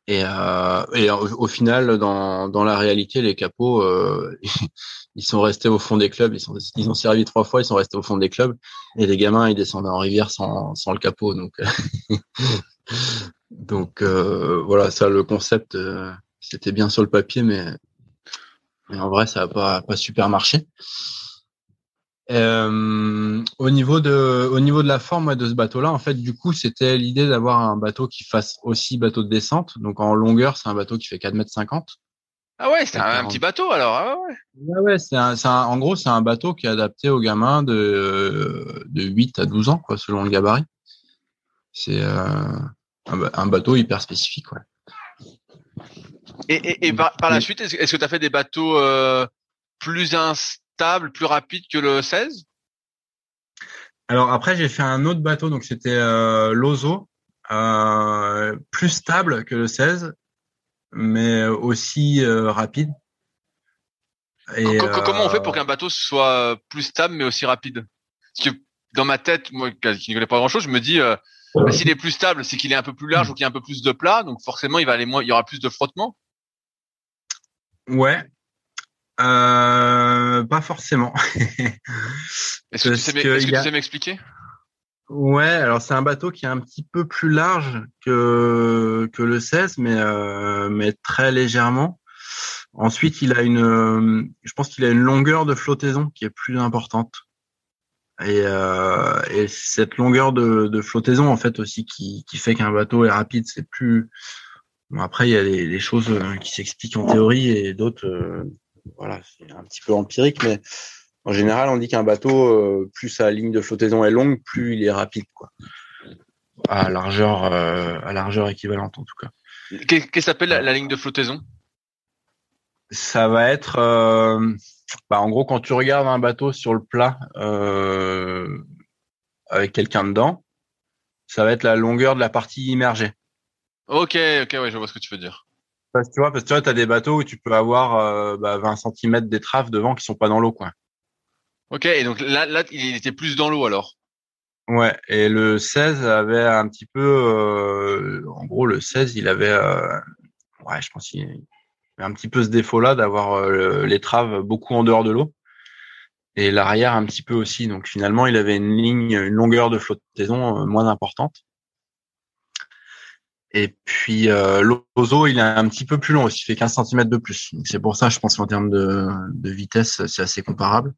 Et, euh, et au, final, dans, dans la réalité, les capots, euh, ils sont restés au fond des clubs. Ils, sont, ils ont servi trois fois, ils sont restés au fond des clubs. Et les gamins, ils descendaient en rivière sans, sans le capot. Donc, donc euh, voilà, ça, le concept, euh, c'était bien sur le papier, mais, mais en vrai, ça n'a pas, pas super marché. Euh, au niveau de, au niveau de la forme de ce bateau-là, en fait, du coup, c'était l'idée d'avoir un bateau qui fasse aussi bateau de descente. Donc en longueur, c'est un bateau qui fait 4 mètres 50. Ah ouais, c'est un, petit bateau alors. Ah ouais. C'est un, un, en gros, c'est un bateau qui est adapté aux gamins de, de 8 à 12 ans, quoi, selon le gabarit. C'est euh, un, bateau hyper spécifique, ouais. Et, et, et par, par, la suite, est-ce que tu as fait des bateaux euh, plus instables plus rapide que le 16 Alors après, j'ai fait un autre bateau, donc c'était euh, l'Ozo, euh, plus stable que le 16, mais aussi euh, rapide. Et, comment on fait pour qu'un bateau soit plus stable mais aussi rapide? Parce que dans ma tête, moi qui ne connais pas grand-chose, je me dis bah, s'il est plus stable, c'est qu'il est un peu plus large ou qu'il y a un peu plus de plat, donc forcément il va aller moins, il y aura plus de frottement. Ouais, euh, pas forcément. Est-ce que, tu sais, m'expliquer? Ouais, alors c'est un bateau qui est un petit peu plus large que que le 16, mais euh, mais très légèrement. Ensuite, il a une, je pense qu'il a une longueur de flottaison qui est plus importante. Et, euh, et cette longueur de, de, flottaison en fait aussi qui, qui fait qu'un bateau est rapide, c'est plus. Bon, après, il y a des, des choses qui s'expliquent en théorie et d'autres euh, voilà, c'est un petit peu empirique, mais en général, on dit qu'un bateau, euh, plus sa ligne de flottaison est longue, plus il est rapide, quoi. À largeur, euh, à largeur équivalente, en tout cas. Qu'est-ce que s'appelle la, la, ligne de flottaison? Ça va être, euh, bah, en gros, quand tu regardes un bateau sur le plat euh, avec quelqu'un dedans, ça va être la longueur de la partie immergée. Ok, ok, ouais, je vois ce que tu veux dire. Parce tu vois, parce que tu vois, as des bateaux où tu peux avoir euh, bah, 20 cm d'étrave devant qui sont pas dans l'eau, quoi. Ok, et donc là, là, il était plus dans l'eau alors? Ouais, et le 16 avait un petit peu, euh, en gros, le 16, il avait, euh, ouais, je pense qu'il avait un petit peu ce défaut-là d'avoir euh, l'étrave beaucoup en dehors de l'eau et l'arrière un petit peu aussi. Donc finalement, il avait une ligne, une longueur de flottaison moins importante. Et puis euh, l'ozo, il est un petit peu plus long aussi, il fait 15 cm de plus. C'est pour ça, je pense qu'en termes de, de vitesse, c'est assez comparable.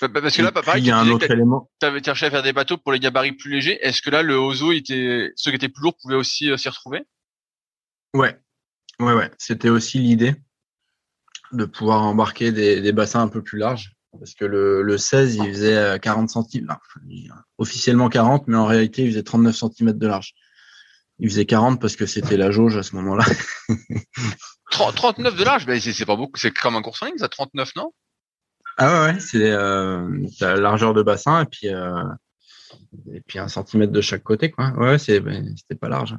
Bah, bah, parce que là, pareil, il y a un autre élément. Tu avais cherché à faire des bateaux pour les gabarits plus légers. Est-ce que là, le Ozo, était, ceux qui étaient plus lourds pouvaient aussi euh, s'y retrouver? Ouais, ouais, ouais. C'était aussi l'idée de pouvoir embarquer des, des, bassins un peu plus larges. Parce que le, le 16, il faisait 40 cm. officiellement 40, mais en réalité, il faisait 39 cm de large. Il faisait 40 parce que c'était la jauge à ce moment-là. 39 de large, ben c'est pas beaucoup. C'est comme un course en ligne, ça, 39, non? Ah ouais, ouais c'est euh, la largeur de bassin et puis euh, et puis un centimètre de chaque côté quoi. Ouais, c'est ben, c'était pas large.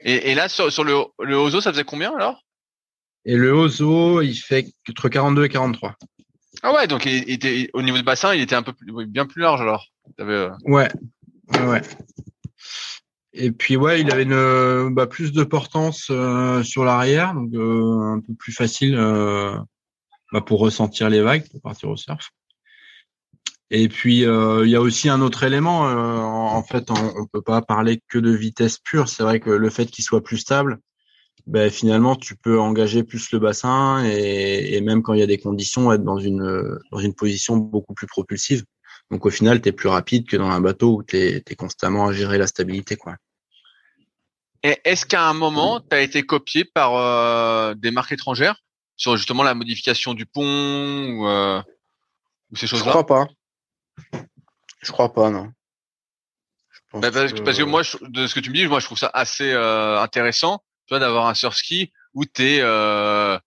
Et, et là sur, sur le le Ozo, ça faisait combien alors? Et le Ozo, il fait entre 42 et 43. Ah ouais, donc il, était au niveau du bassin, il était un peu plus, bien plus large alors. Euh... Ouais, ouais. Et puis ouais, il avait une bah, plus de portance euh, sur l'arrière, donc euh, un peu plus facile euh, bah, pour ressentir les vagues, pour partir au surf. Et puis euh, il y a aussi un autre élément. Euh, en, fait, on, on, peut pas parler que de vitesse pure. C'est vrai que le fait qu'il soit plus stable, ben, finalement, tu peux engager plus le bassin et, et, même quand il y a des conditions, être dans une dans une position beaucoup plus propulsive. Donc au final, tu es plus rapide que dans un bateau où tu es, es, constamment à gérer la stabilité. quoi. Est-ce qu'à un moment, tu as été copié par euh, des marques étrangères? Sur justement la modification du pont ou, euh, ou ces choses-là? Je crois pas. Je crois pas, non. Bah, parce, que... parce, que... moi, je, de ce que tu me dis, moi, je trouve ça assez euh, intéressant, tu vois, d'avoir un surf ski où t'es euh,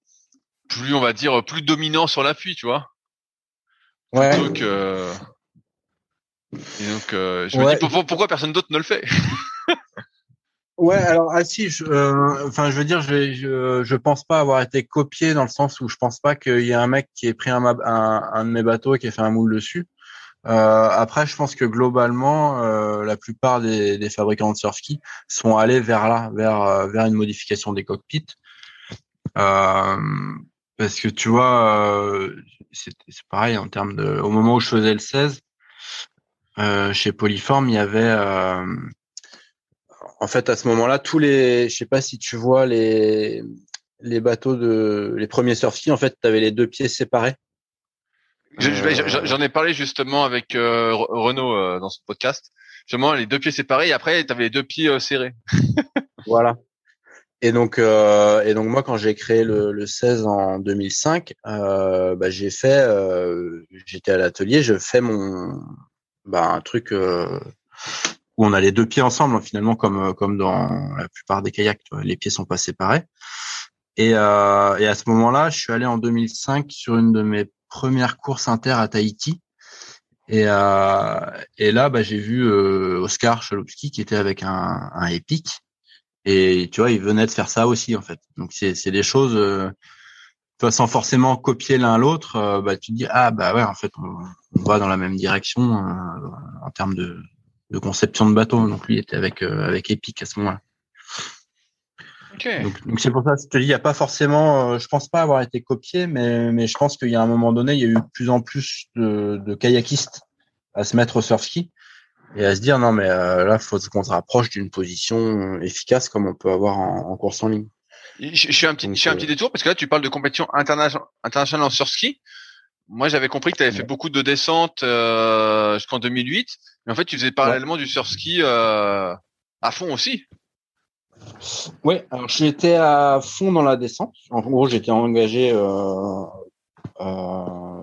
plus, on va dire, plus dominant sur l'appui, tu vois. Ouais. Donc, euh... Et donc, euh, je ouais. me dis pourquoi, pourquoi personne d'autre ne le fait? Ouais, alors ah si, je, euh, enfin je veux dire, je, je je pense pas avoir été copié dans le sens où je pense pas qu'il y ait un mec qui ait pris un, un, un, de mes bateaux et qui ait fait un moule dessus. Euh, après, je pense que globalement, euh, la plupart des, des, fabricants de surf ski sont allés vers là, vers euh, vers une modification des cockpits, euh, parce que tu vois, c'est pareil en termes de, au moment où je faisais le 16, chez Polyform, il y avait en fait, à ce moment-là, tous les, je sais pas si tu vois les les bateaux de les premiers surfskis, en fait, tu avais les deux pieds séparés. J'en ai parlé justement avec euh, Renaud euh, dans ce podcast. Justement, les deux pieds séparés et après, tu avais les deux pieds euh, serrés. voilà. Et donc, euh, et donc moi, quand j'ai créé le, le 16 en 2005, euh, bah, j'ai fait, euh, j'étais à l'atelier, je fais mon, bah, un truc où on a les deux pieds ensemble finalement comme comme dans la plupart des kayaks tu les pieds sont pas séparés. Et, euh, et à ce moment-là je suis allé en 2005 sur une de mes premières courses inter à Tahiti. Et euh, et là bah, j'ai vu euh, Oscar Chalupski qui était avec un, un Epic et tu vois il venait de faire ça aussi en fait. Donc c'est c'est des choses euh, toi sans forcément copier l'un l'autre euh, bah tu te dis ah bah ouais en fait on va dans la même direction euh, en termes de de conception de bateau. Donc lui était avec euh, avec Epic à ce moment-là. Okay. Donc c'est pour ça que je te dis, il n'y a pas forcément, euh, je pense pas avoir été copié, mais mais je pense qu'il y a un moment donné, il y a eu de plus en plus de, de kayakistes à se mettre au surf ski et à se dire non mais euh, là, faut qu'on se rapproche d'une position efficace comme on peut avoir en, en course en ligne. Je, je suis un petit, Donc, je suis un petit détour parce que là, tu parles de compétition internationale internationale en surf ski. Moi, j'avais compris que tu avais fait beaucoup de descentes euh, jusqu'en 2008, mais en fait, tu faisais parallèlement ouais. du surski euh, à fond aussi. Oui, alors j'étais à fond dans la descente. En gros, j'étais engagé euh, euh,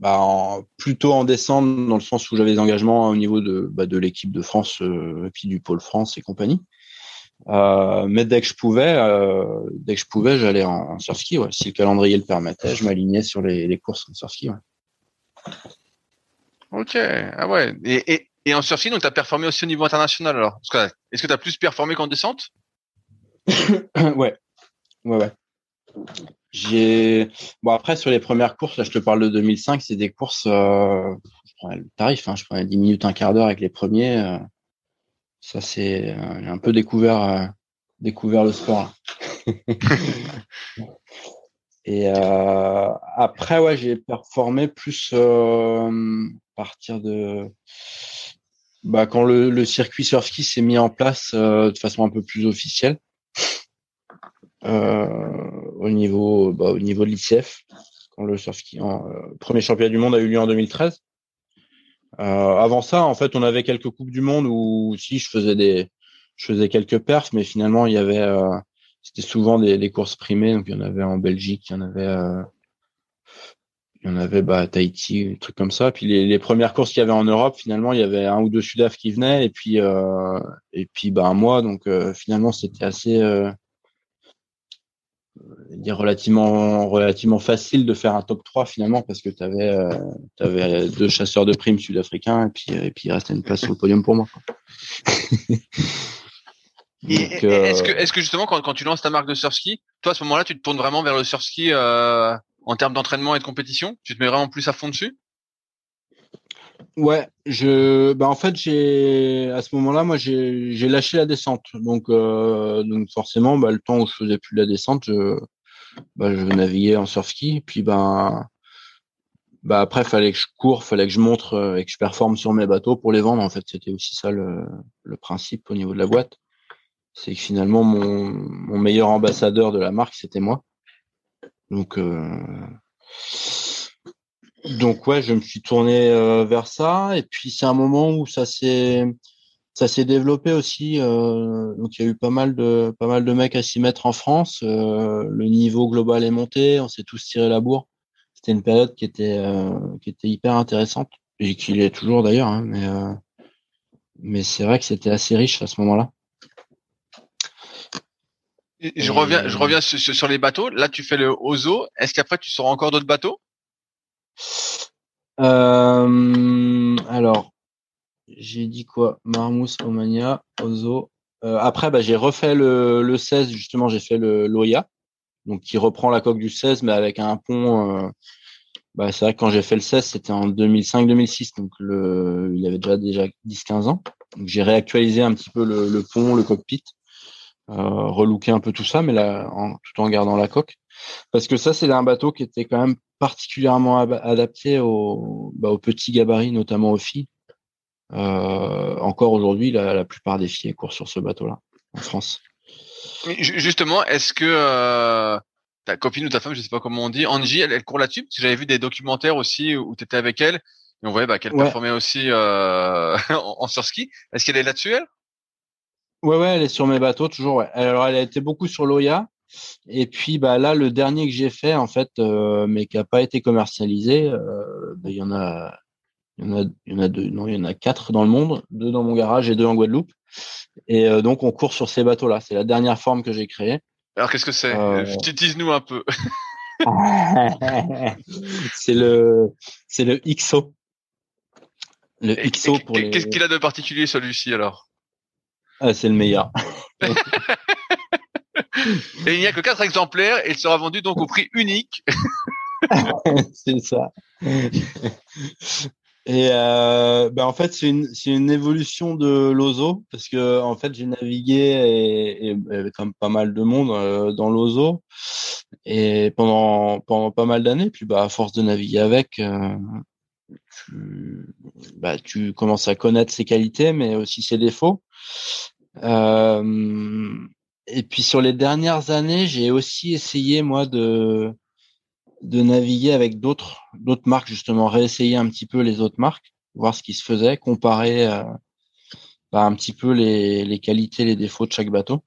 bah, en, plutôt en descente, dans le sens où j'avais des engagements au niveau de, bah, de l'équipe de France, euh, et puis du pôle France et compagnie. Euh, mais dès que je pouvais, euh, dès que je pouvais, j'allais en, surf ski. Ouais. Si le calendrier le permettait, je m'alignais sur les, les, courses en surf ski. Ouais. Ok, ah ouais. Et, et, et en surf ski, donc tu as performé aussi au niveau international alors? Est-ce que tu as plus performé qu'en descente? Ouais, ouais, ouais. J'ai bon après sur les premières courses, là je te parle de 2005, c'est des courses. Euh... Je prenais le tarif, hein, je prenais 10 minutes, un quart d'heure avec les premiers. Euh... Ça c'est euh, un peu découvert euh, découvert le sport. Et euh, après ouais j'ai performé plus euh, à partir de bah, quand le, le circuit surf ski s'est mis en place de façon un peu plus officielle euh, au niveau bah, au niveau de l'ICF quand le surf ski en, euh, premier championnat du monde a eu lieu en 2013. Euh, avant ça, en fait, on avait quelques coupes du monde où si je faisais des je faisais quelques perfs, mais finalement il y avait c'était souvent des, des, courses primées, donc il y en avait en Belgique, il y en avait il y en avait bah, à Tahiti, des trucs comme ça. Puis les, les premières courses qu'il y avait en Europe, finalement, il y avait un ou deux Sudaf qui venaient, et puis euh, et puis bah un mois, donc euh, finalement c'était assez euh, dire relativement relativement facile de faire un top 3 finalement parce que tu avais euh, avais deux chasseurs de primes sud-africains et puis et puis il restait une place sur le podium pour moi. Euh... Est-ce que est-ce que justement quand, quand tu lances ta marque de surf ski, toi à ce moment-là tu te tournes vraiment vers le surf ski euh, en termes d'entraînement et de compétition? Tu te mets vraiment plus à fond dessus? Ouais, je, bah en fait j'ai à ce moment-là, moi j'ai lâché la descente, donc euh, donc forcément, bah, le temps où je faisais plus la descente, je bah, je naviguais en surf ski, puis ben bah après fallait que je cours, fallait que je montre euh, et que je performe sur mes bateaux pour les vendre. En fait, c'était aussi ça le, le principe au niveau de la boîte, c'est que finalement mon mon meilleur ambassadeur de la marque c'était moi, donc euh, donc ouais, je me suis tourné euh, vers ça et puis c'est un moment où ça s'est ça s'est développé aussi. Euh, donc il y a eu pas mal de pas mal de mecs à s'y mettre en France. Euh, le niveau global est monté, on s'est tous tiré la bourre. C'était une période qui était qui était hyper intéressante et qui l'est toujours d'ailleurs. Hein, mais mais c'est vrai que c'était assez riche à ce moment-là. Je reviens, je reviens sur, sur, les bateaux. Là, tu fais le Ozo. Est-ce qu'après, tu sors encore d'autres bateaux? Euh, alors, j'ai dit quoi? Marmousse, Omania, Ozo. Euh, après, bah, j'ai refait le, le 16, justement, j'ai fait le l'Oya, donc qui reprend la coque du 16, mais avec un pont. Euh, bah, c'est vrai que quand j'ai fait le 16, c'était en 2005-2006, donc le, il avait déjà déjà 10-15 ans. Donc j'ai réactualisé un petit peu le, pont, le cockpit, euh, relooké un peu tout ça, mais là, tout en gardant la coque. Parce que ça, c'est un bateau qui était quand même particulièrement adapté aux, bah, aux petits gabarits, notamment aux filles. Euh, encore aujourd'hui, la, la, plupart des filles courent sur ce bateau-là en France. Justement, est-ce que euh, ta copine ou ta femme, je sais pas comment on dit, Angie, elle, elle court là-dessus? Parce que j'avais vu des documentaires aussi où tu étais avec elle et on voyait bah, qu'elle ouais. performait aussi euh, en, en surski. Est-ce qu'elle est là-dessus, elle? Ouais, ouais, elle est sur mes bateaux toujours. Ouais. Alors, elle a été beaucoup sur l'Oya. Et puis bah là, le dernier que j'ai fait en fait, euh, mais qui a pas été commercialisé, euh, bah, il y en a, il y en a, il y en a deux, non, il y en a quatre dans le monde, deux dans mon garage et deux en Guadeloupe. Et euh, donc on court sur ces bateaux-là. C'est la dernière forme que j'ai créée. Alors qu'est-ce que c'est? Dis-nous un peu. c'est le, c'est le XO. Le XO pour les. Qu'est-ce qu'il a de particulier celui-ci alors? Ah, C'est le meilleur. Et il n'y a que quatre exemplaires et il sera vendu donc au prix unique. c'est ça. Et euh, ben en fait, c'est une, une évolution de l'Ozo parce que en fait, j'ai navigué et, et, et, comme pas mal de monde euh, dans l'Ozo et pendant pendant pas mal d'années. Puis bah à force de naviguer avec, euh, tu bah tu commences à connaître ses qualités, mais aussi ses défauts. Euh, et puis sur les dernières années, j'ai aussi essayé moi de de naviguer avec d'autres d'autres marques justement, réessayer un petit peu les autres marques, voir ce qui se faisait, comparer euh, bah, un petit peu les, les qualités, les défauts de chaque bateau.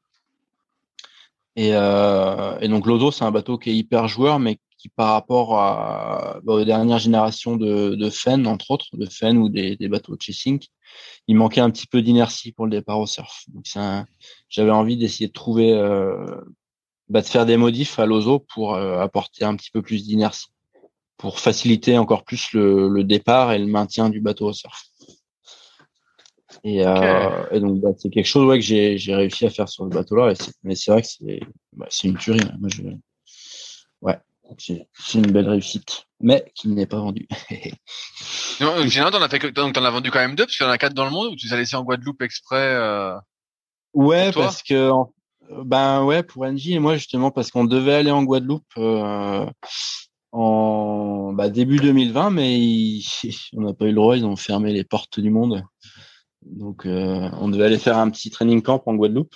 Et, euh, et donc l'Ozo, c'est un bateau qui est hyper joueur, mais qui, par rapport à, bah, aux dernières générations de, de Fen, entre autres, de Fen ou des, des bateaux de chasing, il manquait un petit peu d'inertie pour le départ au surf. Donc j'avais envie d'essayer de trouver, euh, bah, de faire des modifs à l'ozo pour euh, apporter un petit peu plus d'inertie, pour faciliter encore plus le, le, départ et le maintien du bateau au surf. Et, euh, et donc bah, c'est quelque chose ouais, que j'ai, réussi à faire sur le bateau là. Mais c'est vrai que c'est, bah, une tuerie. Moi, je... Ouais, c'est, une belle réussite, mais qui n'est pas vendue. non, généralement, t'en as fait que, donc t'en as vendu quand même deux, parce qu'il y en a quatre dans le monde, ou tu les as laissés en Guadeloupe exprès. Euh, ouais, parce que ben ouais pour NJ et moi justement parce qu'on devait aller en Guadeloupe euh, en bah, début 2020, mais ils, on n'a pas eu le droit, ils ont fermé les portes du monde. Donc, euh, on devait aller faire un petit training camp en Guadeloupe.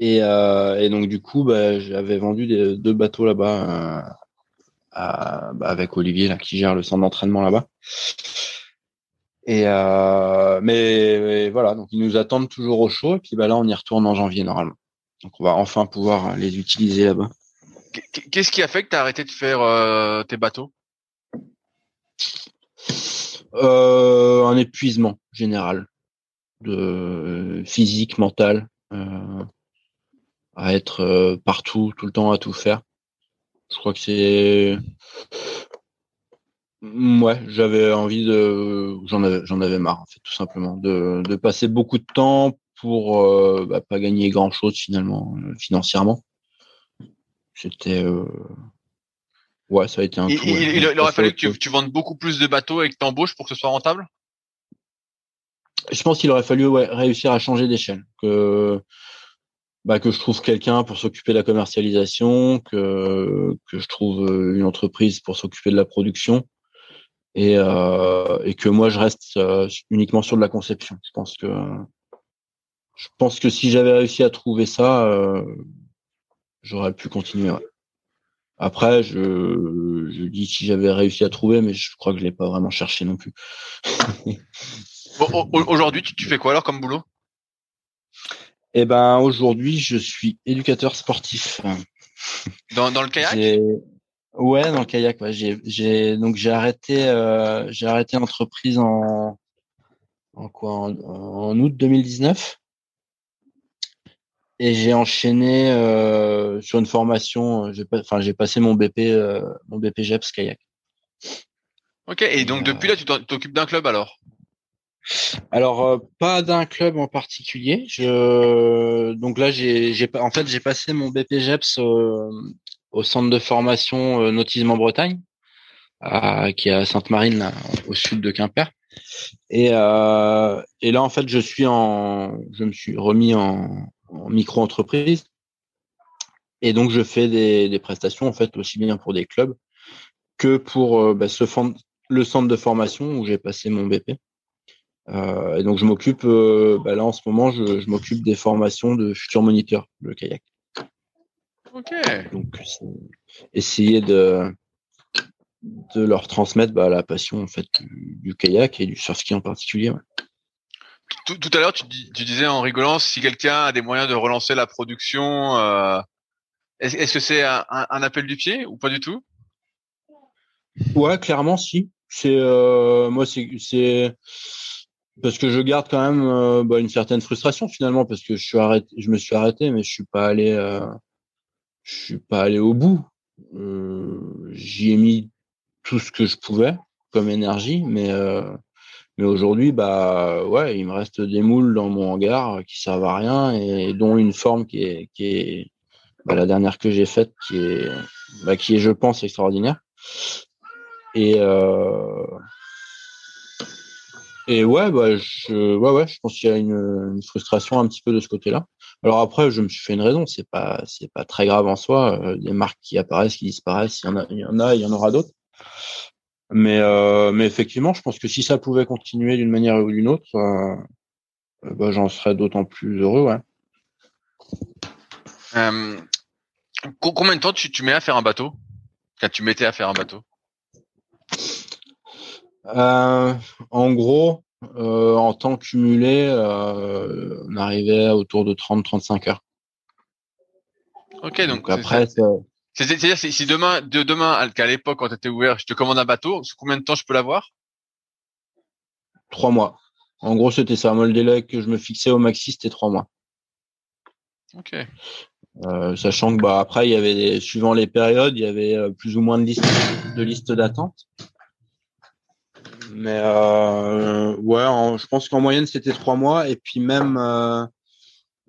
Et, euh, et donc, du coup, bah, j'avais vendu des, deux bateaux là-bas euh, bah, avec Olivier, là, qui gère le centre d'entraînement là-bas. Et euh, mais, voilà, donc ils nous attendent toujours au chaud. Et puis bah, là, on y retourne en janvier normalement. Donc, on va enfin pouvoir les utiliser là-bas. Qu'est-ce qui a fait que tu as arrêté de faire tes bateaux? Un épuisement général de physique, mental, euh, à être euh, partout, tout le temps, à tout faire. Je crois que c'est ouais, j'avais envie de, j'en avais, j'en avais marre en fait, tout simplement, de, de passer beaucoup de temps pour euh, bah, pas gagner grand chose finalement euh, financièrement. C'était euh, Ouais, ça a été un il, tout. Il, ouais. il, aurait fallu que tu, tu, vendes beaucoup plus de bateaux et que tu embauches pour que ce soit rentable? Je pense qu'il aurait fallu ouais, réussir à changer d'échelle. Que, bah, que je trouve quelqu'un pour s'occuper de la commercialisation, que, que je trouve une entreprise pour s'occuper de la production et, euh, et que moi je reste euh, uniquement sur de la conception. Je pense que je pense que si j'avais réussi à trouver ça, euh, j'aurais pu continuer. Après, je, je dis si j'avais réussi à trouver, mais je crois que je l'ai pas vraiment cherché non plus. aujourd'hui, tu, fais quoi alors comme boulot? Eh ben, aujourd'hui, je suis éducateur sportif. Dans, dans le kayak? Ouais, dans le kayak. Ouais. J'ai, donc j'ai arrêté, euh, j'ai arrêté l'entreprise en, en quoi, en, en août 2019 et j'ai enchaîné euh, sur une formation. J'ai enfin j'ai passé mon BP euh, mon BP GEPS kayak. Ok. Et donc depuis là, tu t'occupes d'un club alors? Alors euh, pas d'un club en particulier. Je donc là j'ai en fait j'ai passé mon BP GEPS au, centre de formation euh, Nautisme en Bretagne, qui est à Sainte-Marine au sud de Quimper. Et, euh, et là en fait je suis en je me suis remis en en micro-entreprise. Et donc, je fais des, des, prestations, en fait, aussi bien pour des clubs que pour euh, bah, ce le centre de formation où j'ai passé mon BP. Euh, et donc, je m'occupe, euh, bah, là, en ce moment, je, je m'occupe des formations de futurs moniteurs de kayak. Ok. Donc, essayer de, de leur transmettre bah, la passion, en fait, du, du kayak et du surf ski en particulier. Ouais. Tout, tout, à l'heure, tu, tu, disais en rigolant, si quelqu'un a des moyens de relancer la production, euh, est-ce est que c'est un, un, appel du pied ou pas du tout? Ouais, clairement, si. C'est euh, moi, c'est parce que je garde quand même euh, bah, une certaine frustration finalement parce que je suis arrêté, je me suis arrêté, mais je suis pas allé, euh, je suis pas allé au bout. J'y ai mis tout ce que je pouvais comme énergie, mais mais aujourd'hui, bah ouais, il me reste des moules dans mon hangar qui servent à rien et dont une forme qui est, qui est bah, la dernière que j'ai faite, qui est, bah, qui est, je pense, extraordinaire. Et euh, et ouais, bah je, ouais, ouais, je pense qu'il y a une, frustration un petit peu de ce côté-là. Alors après, je me suis fait une raison. C'est pas, c'est pas très grave en soi. Euh, des marques qui apparaissent, qui disparaissent, il y en a, il y en a, il y en aura d'autres. Mais, euh, mais effectivement, je pense que si ça pouvait continuer d'une manière ou d'une autre, euh, bah, j'en serais d'autant plus heureux. Ouais. Combien de temps tu, tu mets à faire un bateau? Quand tu mettais à faire un bateau? Euh, En gros, euh, en temps cumulé, euh, on arrivait autour de 30-35 heures. Ok, donc, donc après, C'est-à-dire si demain, de demain, qu'à l'époque quand tu étais ouvert, je te commande un bateau, sous combien de temps je peux l'avoir? Trois mois. En gros, c'était ça. Moi, le délai que je me fixais au maxi, c'était trois mois. Ok. Euh, sachant que bah après il y avait des, suivant les périodes il y avait euh, plus ou moins de listes de listes d'attente mais euh, ouais je pense qu'en moyenne c'était trois mois. Et puis même euh,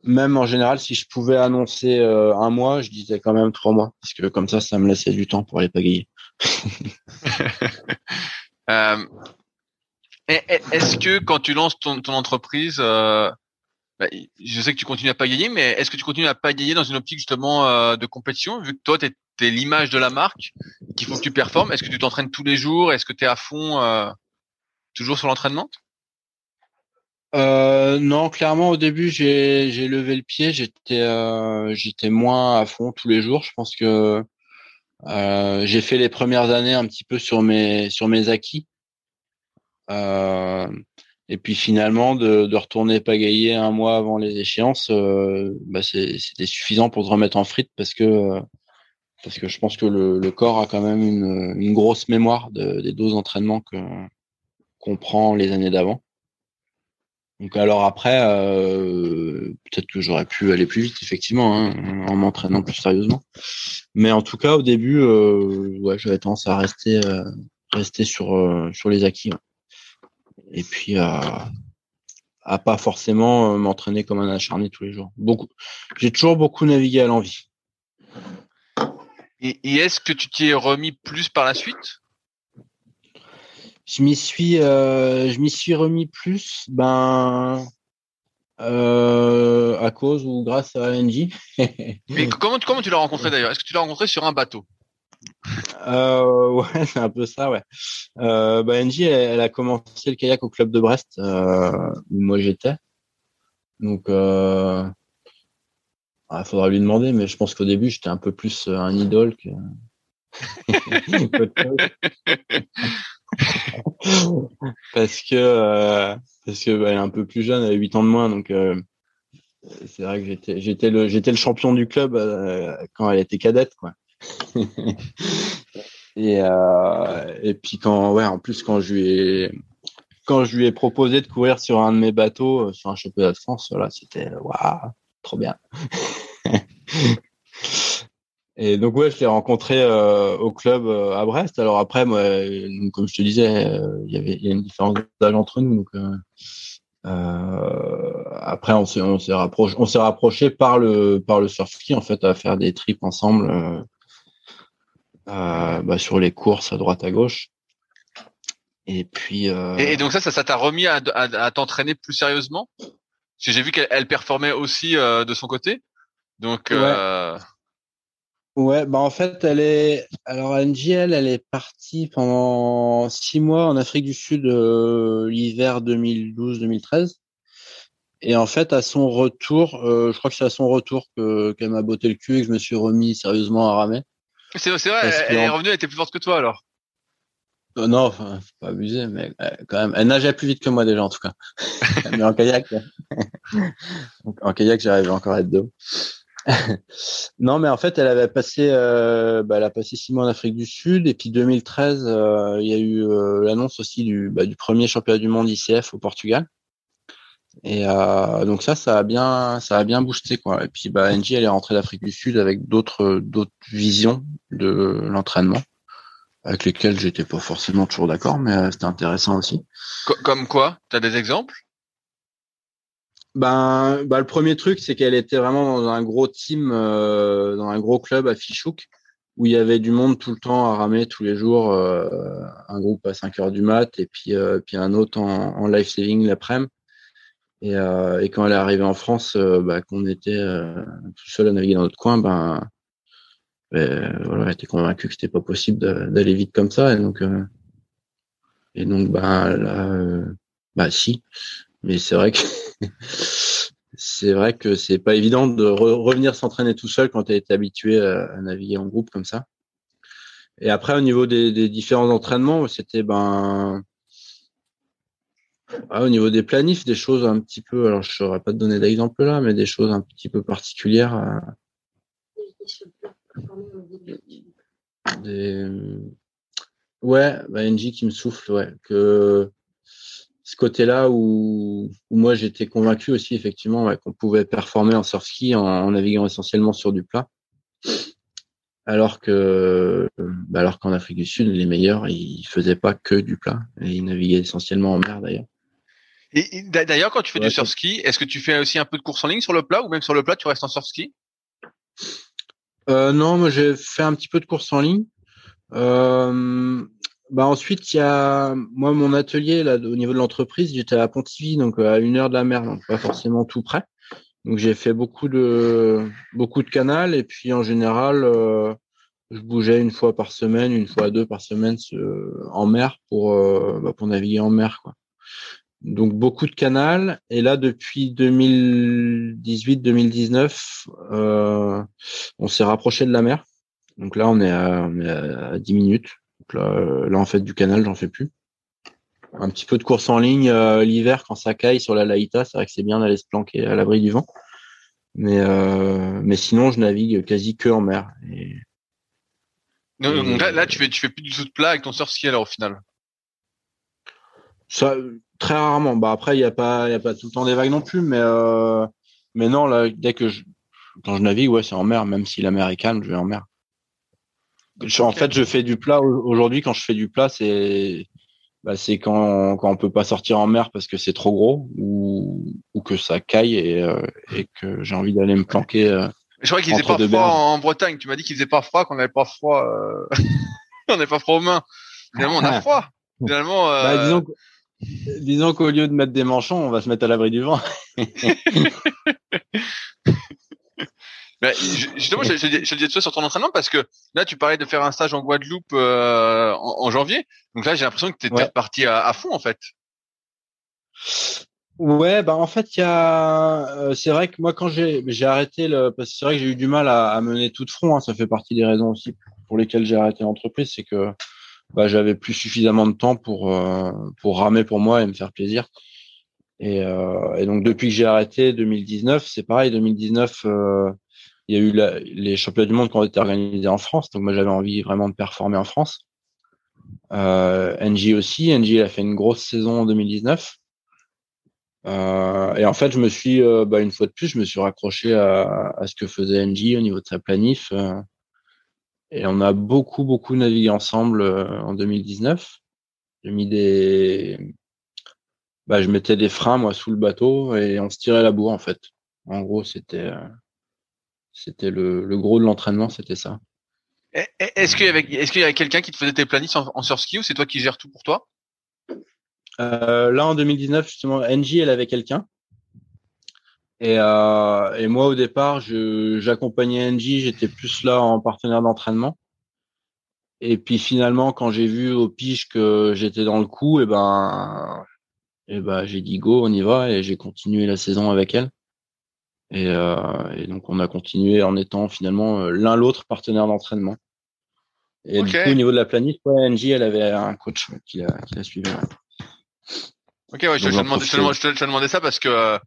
même en général si je pouvais annoncer euh, un mois je disais quand même trois mois. Parce que comme ça ça me laissait du temps pour aller pagayer. Est-ce que quand tu lances ton, ton entreprise bah, je sais que tu continues à pagayer, mais est-ce que tu continues à pagayer dans une optique justement euh, de compétition, vu que toi, tu es, l'image de la marque, qu'il faut que tu performes? Est-ce que tu t'entraînes tous les jours? Est-ce que tu es à fond euh, toujours sur l'entraînement? Euh, non, clairement au début j'ai j'ai levé le pied, j'étais euh, j'étais moins à fond tous les jours. Je pense que euh, j'ai fait les premières années un petit peu sur mes sur mes acquis. Euh, et puis finalement, de, de retourner pagayer un mois avant les échéances, euh, bah c'était suffisant pour se remettre en frite parce que parce que je pense que le, le corps a quand même une, une grosse mémoire de, des doses d'entraînement que qu'on prend les années d'avant. Donc alors après, euh, peut-être que j'aurais pu aller plus vite effectivement hein, en m'entraînant plus sérieusement. Mais en tout cas, au début, euh, ouais, j'avais tendance à rester euh, rester sur euh, sur les acquis. Et puis à, à pas forcément euh, m'entraîner comme un acharné tous les jours. Beaucoup, j'ai toujours beaucoup navigué à l'envie. Et, est-ce que tu t'y es remis plus par la suite? Je m'y suis, euh, je m'y suis remis plus, ben euh, à cause ou grâce à NJ. Mais comment, comment tu l'as rencontré d'ailleurs? Est-ce que tu l'as rencontré sur un bateau? Euh, ouais, c'est un peu ça, ouais. Euh, bah, Angie, elle, a commencé le kayak au club de Brest, où moi j'étais. Donc, il ah, faudra lui demander, mais je pense qu'au début, j'étais un peu plus un idole que. parce que euh, parce que bah, elle est un peu plus jeune, elle a 8 ans de moins, donc euh, c'est vrai que j'étais j'étais le j'étais le champion du club euh, quand elle était cadette, quoi. et, et puis quand, ouais, en plus quand je lui ai, quand je lui ai proposé de courir sur un de mes bateaux sur un championnat de France, voilà, c'était waouh, trop bien. et donc ouais, je l'ai rencontré euh, au club euh, à Brest. Alors après, moi, comme je te disais, il y avait il y a une différence d'âge entre nous, donc. après, on s'est on s'est rapproché, on s'est rapproché par le par le surf ski en fait à faire des trips ensemble euh, bah, sur les courses à droite à gauche. Et puis. Euh... Et, donc ça, ça, t'a remis à, à, t'entraîner plus sérieusement? Parce que j'ai vu qu'elle performait aussi euh, de son côté. Donc. Ouais. Ouais, bah en fait, elle est. Alors NGL, elle est partie pendant six mois en Afrique du Sud euh, l'hiver 2012-2013. Et en fait, à son retour, euh, je crois que c'est à son retour que qu'elle m'a botté le cul et que je me suis remis sérieusement à ramer. C'est vrai, elle, est revenue, elle était plus forte que toi alors. Euh, non, enfin, faut pas abuser, mais euh, quand même, elle nageait plus vite que moi déjà en tout cas. mais en kayak, en kayak, j'arrivais encore à être deux. Non, mais en fait, elle avait passé, euh, bah, elle a passé six mois en Afrique du Sud, et puis 2013, euh, il y a eu l'annonce aussi du, bah, du premier championnat du monde ICF au Portugal. Et euh, donc ça, ça a bien, ça a bien boosté quoi. Et puis bah Angie, elle est rentrée d'Afrique du Sud avec d'autres, d'autres visions de l'entraînement, avec lesquelles j'étais pas forcément toujours d'accord, mais euh, c'était intéressant aussi. Comme quoi? Tu as des exemples? Ben, bah, le premier truc, c'est qu'elle était vraiment dans un gros team, euh, dans un gros club à Fichouk, où il y avait du monde tout le temps à ramer tous les jours, euh, un groupe à 5 heures du mat et puis, euh, puis un autre en, en life saving l'après-midi. Et, euh, et, quand elle est arrivée en France, euh, bah, qu'on était euh, tout seul à naviguer dans notre coin, ben, ben voilà, elle était convaincue que c'était pas possible d'aller vite comme ça. Et donc, et donc, ben, là, bah si. Mais c'est vrai que c'est vrai que c'est pas évident de revenir s'entraîner tout seul quand tu été habitué à, à, naviguer en groupe comme ça. Et après, au niveau des, différents entraînements, c'était ben ah, au niveau des planifs, des choses un petit peu, alors je saurais pas te donner d'exemple là, mais des choses un petit peu particulières. des... Ouais, bah, NJ qui me souffle, ouais, que ce côté-là où, où moi j'étais convaincu aussi effectivement ouais, qu'on pouvait performer en surf ski en, en, naviguant essentiellement sur du plat, alors que bah alors qu'en Afrique du Sud les meilleurs ils faisaient pas que du plat et ils naviguaient essentiellement en mer d'ailleurs. Et, d'ailleurs quand tu fais ouais, du surf ski, est-ce que tu fais aussi un peu de course en ligne sur le plat ou même sur le plat tu restes en surf ski? Euh, Non, moi j'ai fait un petit peu de course en ligne. Euh, bah ensuite, il y a moi mon atelier là au niveau de l'entreprise, j'étais à Pontivy, donc à une heure de la mer, donc pas forcément tout près. Donc j'ai fait beaucoup de beaucoup de canals et puis en général, euh, je bougeais une fois par semaine, une fois deux par semaine en mer pour euh, bah, pour naviguer en mer quoi. Donc beaucoup de canals et là depuis 2018-2019, euh, on s'est rapproché de la mer. Donc là on est à, on est à 10 minutes là, là, en fait, du canal, j'en fais plus. Un petit peu de course en ligne euh, l'hiver quand ça caille sur la Laïta, c'est vrai que c'est bien d'aller se planquer à l'abri du vent. Mais euh, mais sinon, je navigue quasi que en mer. Et... Non, là, là, tu fais tu fais plus du tout de plat avec ton surf ski alors au final. Ça, très rarement. Bah après, il y a pas il y a pas tout le temps des vagues non plus, mais euh, mais non là, dès que je quand je navigue, ouais, c'est en mer. Même si la mer est calme, je vais en mer. Je, en fait, je fais du plat aujourd'hui. Quand je fais du plat, c'est bah, c'est quand, quand on peut pas sortir en mer parce que c'est trop gros ou, ou que ça caille et, euh, et que j'ai envie d'aller me planquer. Euh, je crois qu'il faisait pas froid berges. en Bretagne. Tu m'as dit qu'il faisait pas froid, qu'on avait pas froid. Euh... on n'avait pas froid aux mains. Finalement, on a froid. Finalement. Euh... Bah, disons, disons qu'au lieu de mettre des manchons, on va se mettre à l'abri du vent. Mais justement, je, je, je, disais ça sur ton entraînement parce que là, tu parlais de faire un stage en Guadeloupe euh, en, en, janvier. Donc là, j'ai l'impression que tu étais ouais. reparti à, à, fond en fait. Ouais, bah en fait, il y a, euh, c'est vrai que moi quand j'ai j'ai arrêté le, parce que c'est vrai que j'ai eu du mal à, à mener tout de front. Hein, ça fait partie des raisons aussi pour lesquelles j'ai arrêté l'entreprise, c'est que bah, j'avais plus suffisamment de temps pour euh, pour ramer pour moi et me faire plaisir. Et, euh, et donc depuis que j'ai arrêté 2019, c'est pareil. 2019 il y a eu les championnats du monde qui ont été organisés en France, donc moi j'avais envie vraiment de performer en France. Euh, aussi, NJ a fait une grosse saison en 2019. Euh, et en fait, je me suis, euh, bah, une fois de plus, je me suis raccroché à, ce que faisait NJ au niveau de sa planif. Euh, et on a beaucoup, beaucoup navigué ensemble en 2019. J'ai mis des, bah, je mettais des freins moi sous le bateau et on se tirait la bourre en fait. En gros, c'était c'était le, le, gros de l'entraînement, c'était ça. Est-ce qu'il y avait, est-ce qu'il y avait quelqu'un qui te faisait tes planifs en, en surski ou c'est toi qui gères tout pour toi? Euh, Là, en 2019, justement, NJ, elle avait quelqu'un. Et, euh, et moi, au départ, je, j'accompagnais NJ, j'étais plus là en partenaire d'entraînement. Et puis finalement, quand j'ai vu au pige que j'étais dans le coup, et ben, et ben, j'ai dit go, on y va, et j'ai continué la saison avec elle. Et, euh, et, donc on a continué en étant finalement euh, l'un l'autre partenaire d'entraînement. Et okay. du coup au niveau de la planif, ouais, NJ elle avait un coach qui la, qui la suivait. Ok, ouais, je, te demandais, je, te, je, te, demandais ça parce que euh,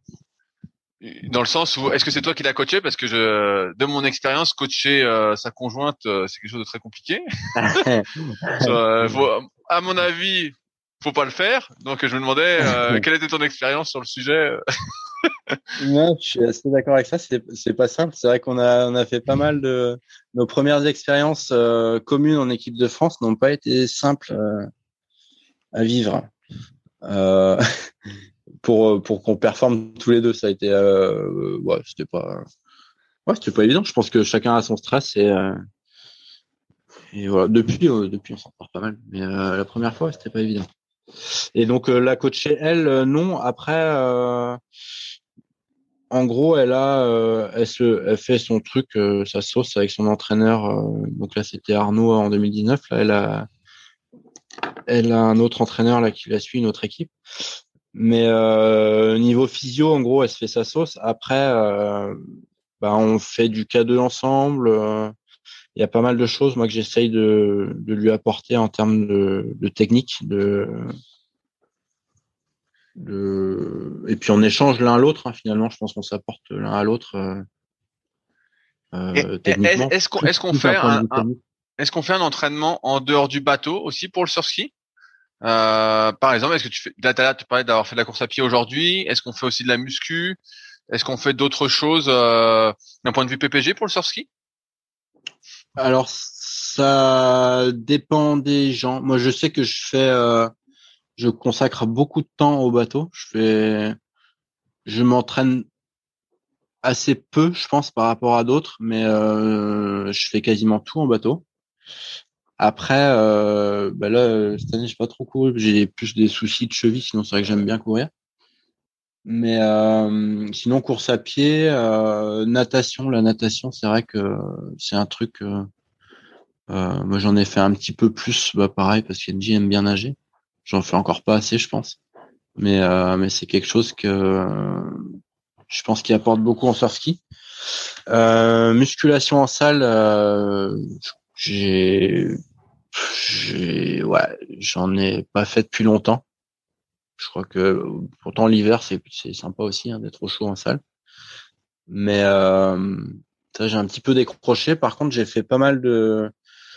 dans le sens où est-ce que c'est toi qui l'as coaché? Parce que je, de mon expérience, coacher euh, sa conjointe, euh, c'est quelque chose de très compliqué. so, faut, à mon avis, faut pas le faire. Donc je me demandais quelle était ton expérience sur le sujet? Non, je suis assez d'accord avec ça. C'est, pas simple. C'est vrai qu'on a, on a fait pas mal de nos premières expériences euh, communes en équipe de France n'ont pas été simples euh, à vivre. Euh, pour pour qu'on performe tous les deux, ça a été, ouais, c'était pas, ouais, c'était pas évident. Je pense que chacun a son stress et et voilà. Depuis, depuis, on s'en porte pas mal. Mais la première fois, c'était pas évident. Et donc la coachée, elle, non. Après en gros, elle a, euh, elle, se, elle fait son truc, euh, sa sauce avec son entraîneur. Euh, donc là, c'était Arnaud en 2019. Là, elle a, elle a un autre entraîneur là qui la suit, une autre équipe. Mais euh, niveau physio, en gros, elle se fait sa sauce. Après, bah, on fait du K2 ensemble. Il y a pas mal de choses, moi, que j'essaye de, de lui apporter en termes de, de technique, de de... et puis on échange l'un à l'autre hein, finalement je pense qu'on s'apporte l'un à l'autre euh... Est-ce qu'on est qu'on fait un, est-ce qu'on fait un entraînement en dehors du bateau aussi pour le surski? Euh, Par exemple, est-ce que tu fais là, tu parlais d'avoir fait de la course à pied aujourd'hui. Est-ce qu'on fait aussi de la muscu? Est-ce qu'on fait d'autres choses euh, d'un point de vue PPG pour le surski? Alors ça dépend des gens. Moi, je sais que je fais, euh, je consacre beaucoup de temps au bateau. Je fais, je m'entraîne assez peu, je pense, par rapport à d'autres, mais euh, je fais quasiment tout en bateau. Après, euh, bah là, cette année, j'ai pas trop couru. J'ai plus des soucis de cheville, sinon c'est vrai que j'aime bien courir. Mais euh, sinon, course à pied, euh, natation. La natation, c'est vrai que c'est un truc. Euh, moi, j'en ai fait un petit peu plus, bah, pareil, parce qu'Engie aime bien nager. J'en fais encore pas assez, je pense. Mais mais c'est quelque chose que je pense qu'il apporte beaucoup en surf ski. musculation en salle, j'ai, j'ai, ouais, j'en ai pas fait depuis longtemps. Je crois que pourtant l'hiver c'est sympa aussi hein, d'être au chaud en salle. Mais euh, ça j'ai un petit peu décroché. Par contre j'ai fait pas mal de,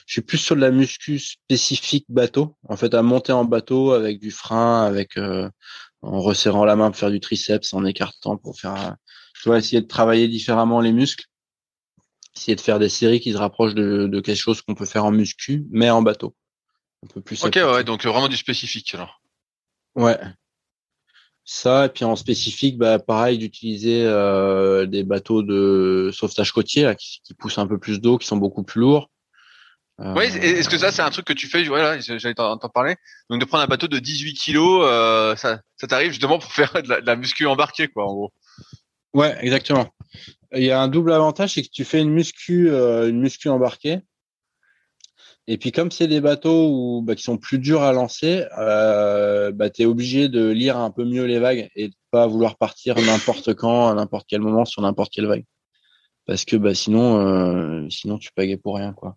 je suis plus sur de la muscu spécifique bateau. En fait à monter en bateau avec du frein, avec euh, en resserrant la main pour faire du triceps, en écartant pour faire, tu vois, essayer de travailler différemment les muscles essayer de faire des séries qui se rapprochent de, quelque chose qu'on peut faire en muscu, mais en bateau. Un peu plus. Ok, ouais, donc vraiment du spécifique alors. Ouais. Ça, et puis en spécifique, bah, pareil, d'utiliser euh, des bateaux de sauvetage côtier qui, poussent un peu plus d'eau, qui sont beaucoup plus lourds. Euh... Oui, est-ce que ça, c'est un truc que tu fais? Voilà, j'allais t'en parler. Donc de prendre un bateau de 18 kilos, euh, ça, ça t'arrive justement pour faire de la, de la muscu embarquée, quoi, en gros. Ouais, exactement. Il y a un double avantage, c'est que tu fais une muscu, euh, une muscu embarquée. Et puis comme c'est des bateaux où, bah, qui sont plus durs à lancer, euh, bah, tu es obligé de lire un peu mieux les vagues et de pas vouloir partir n'importe quand, à n'importe quel moment, sur n'importe quelle vague. Parce que bah, sinon, euh, sinon tu pagais pour rien. quoi.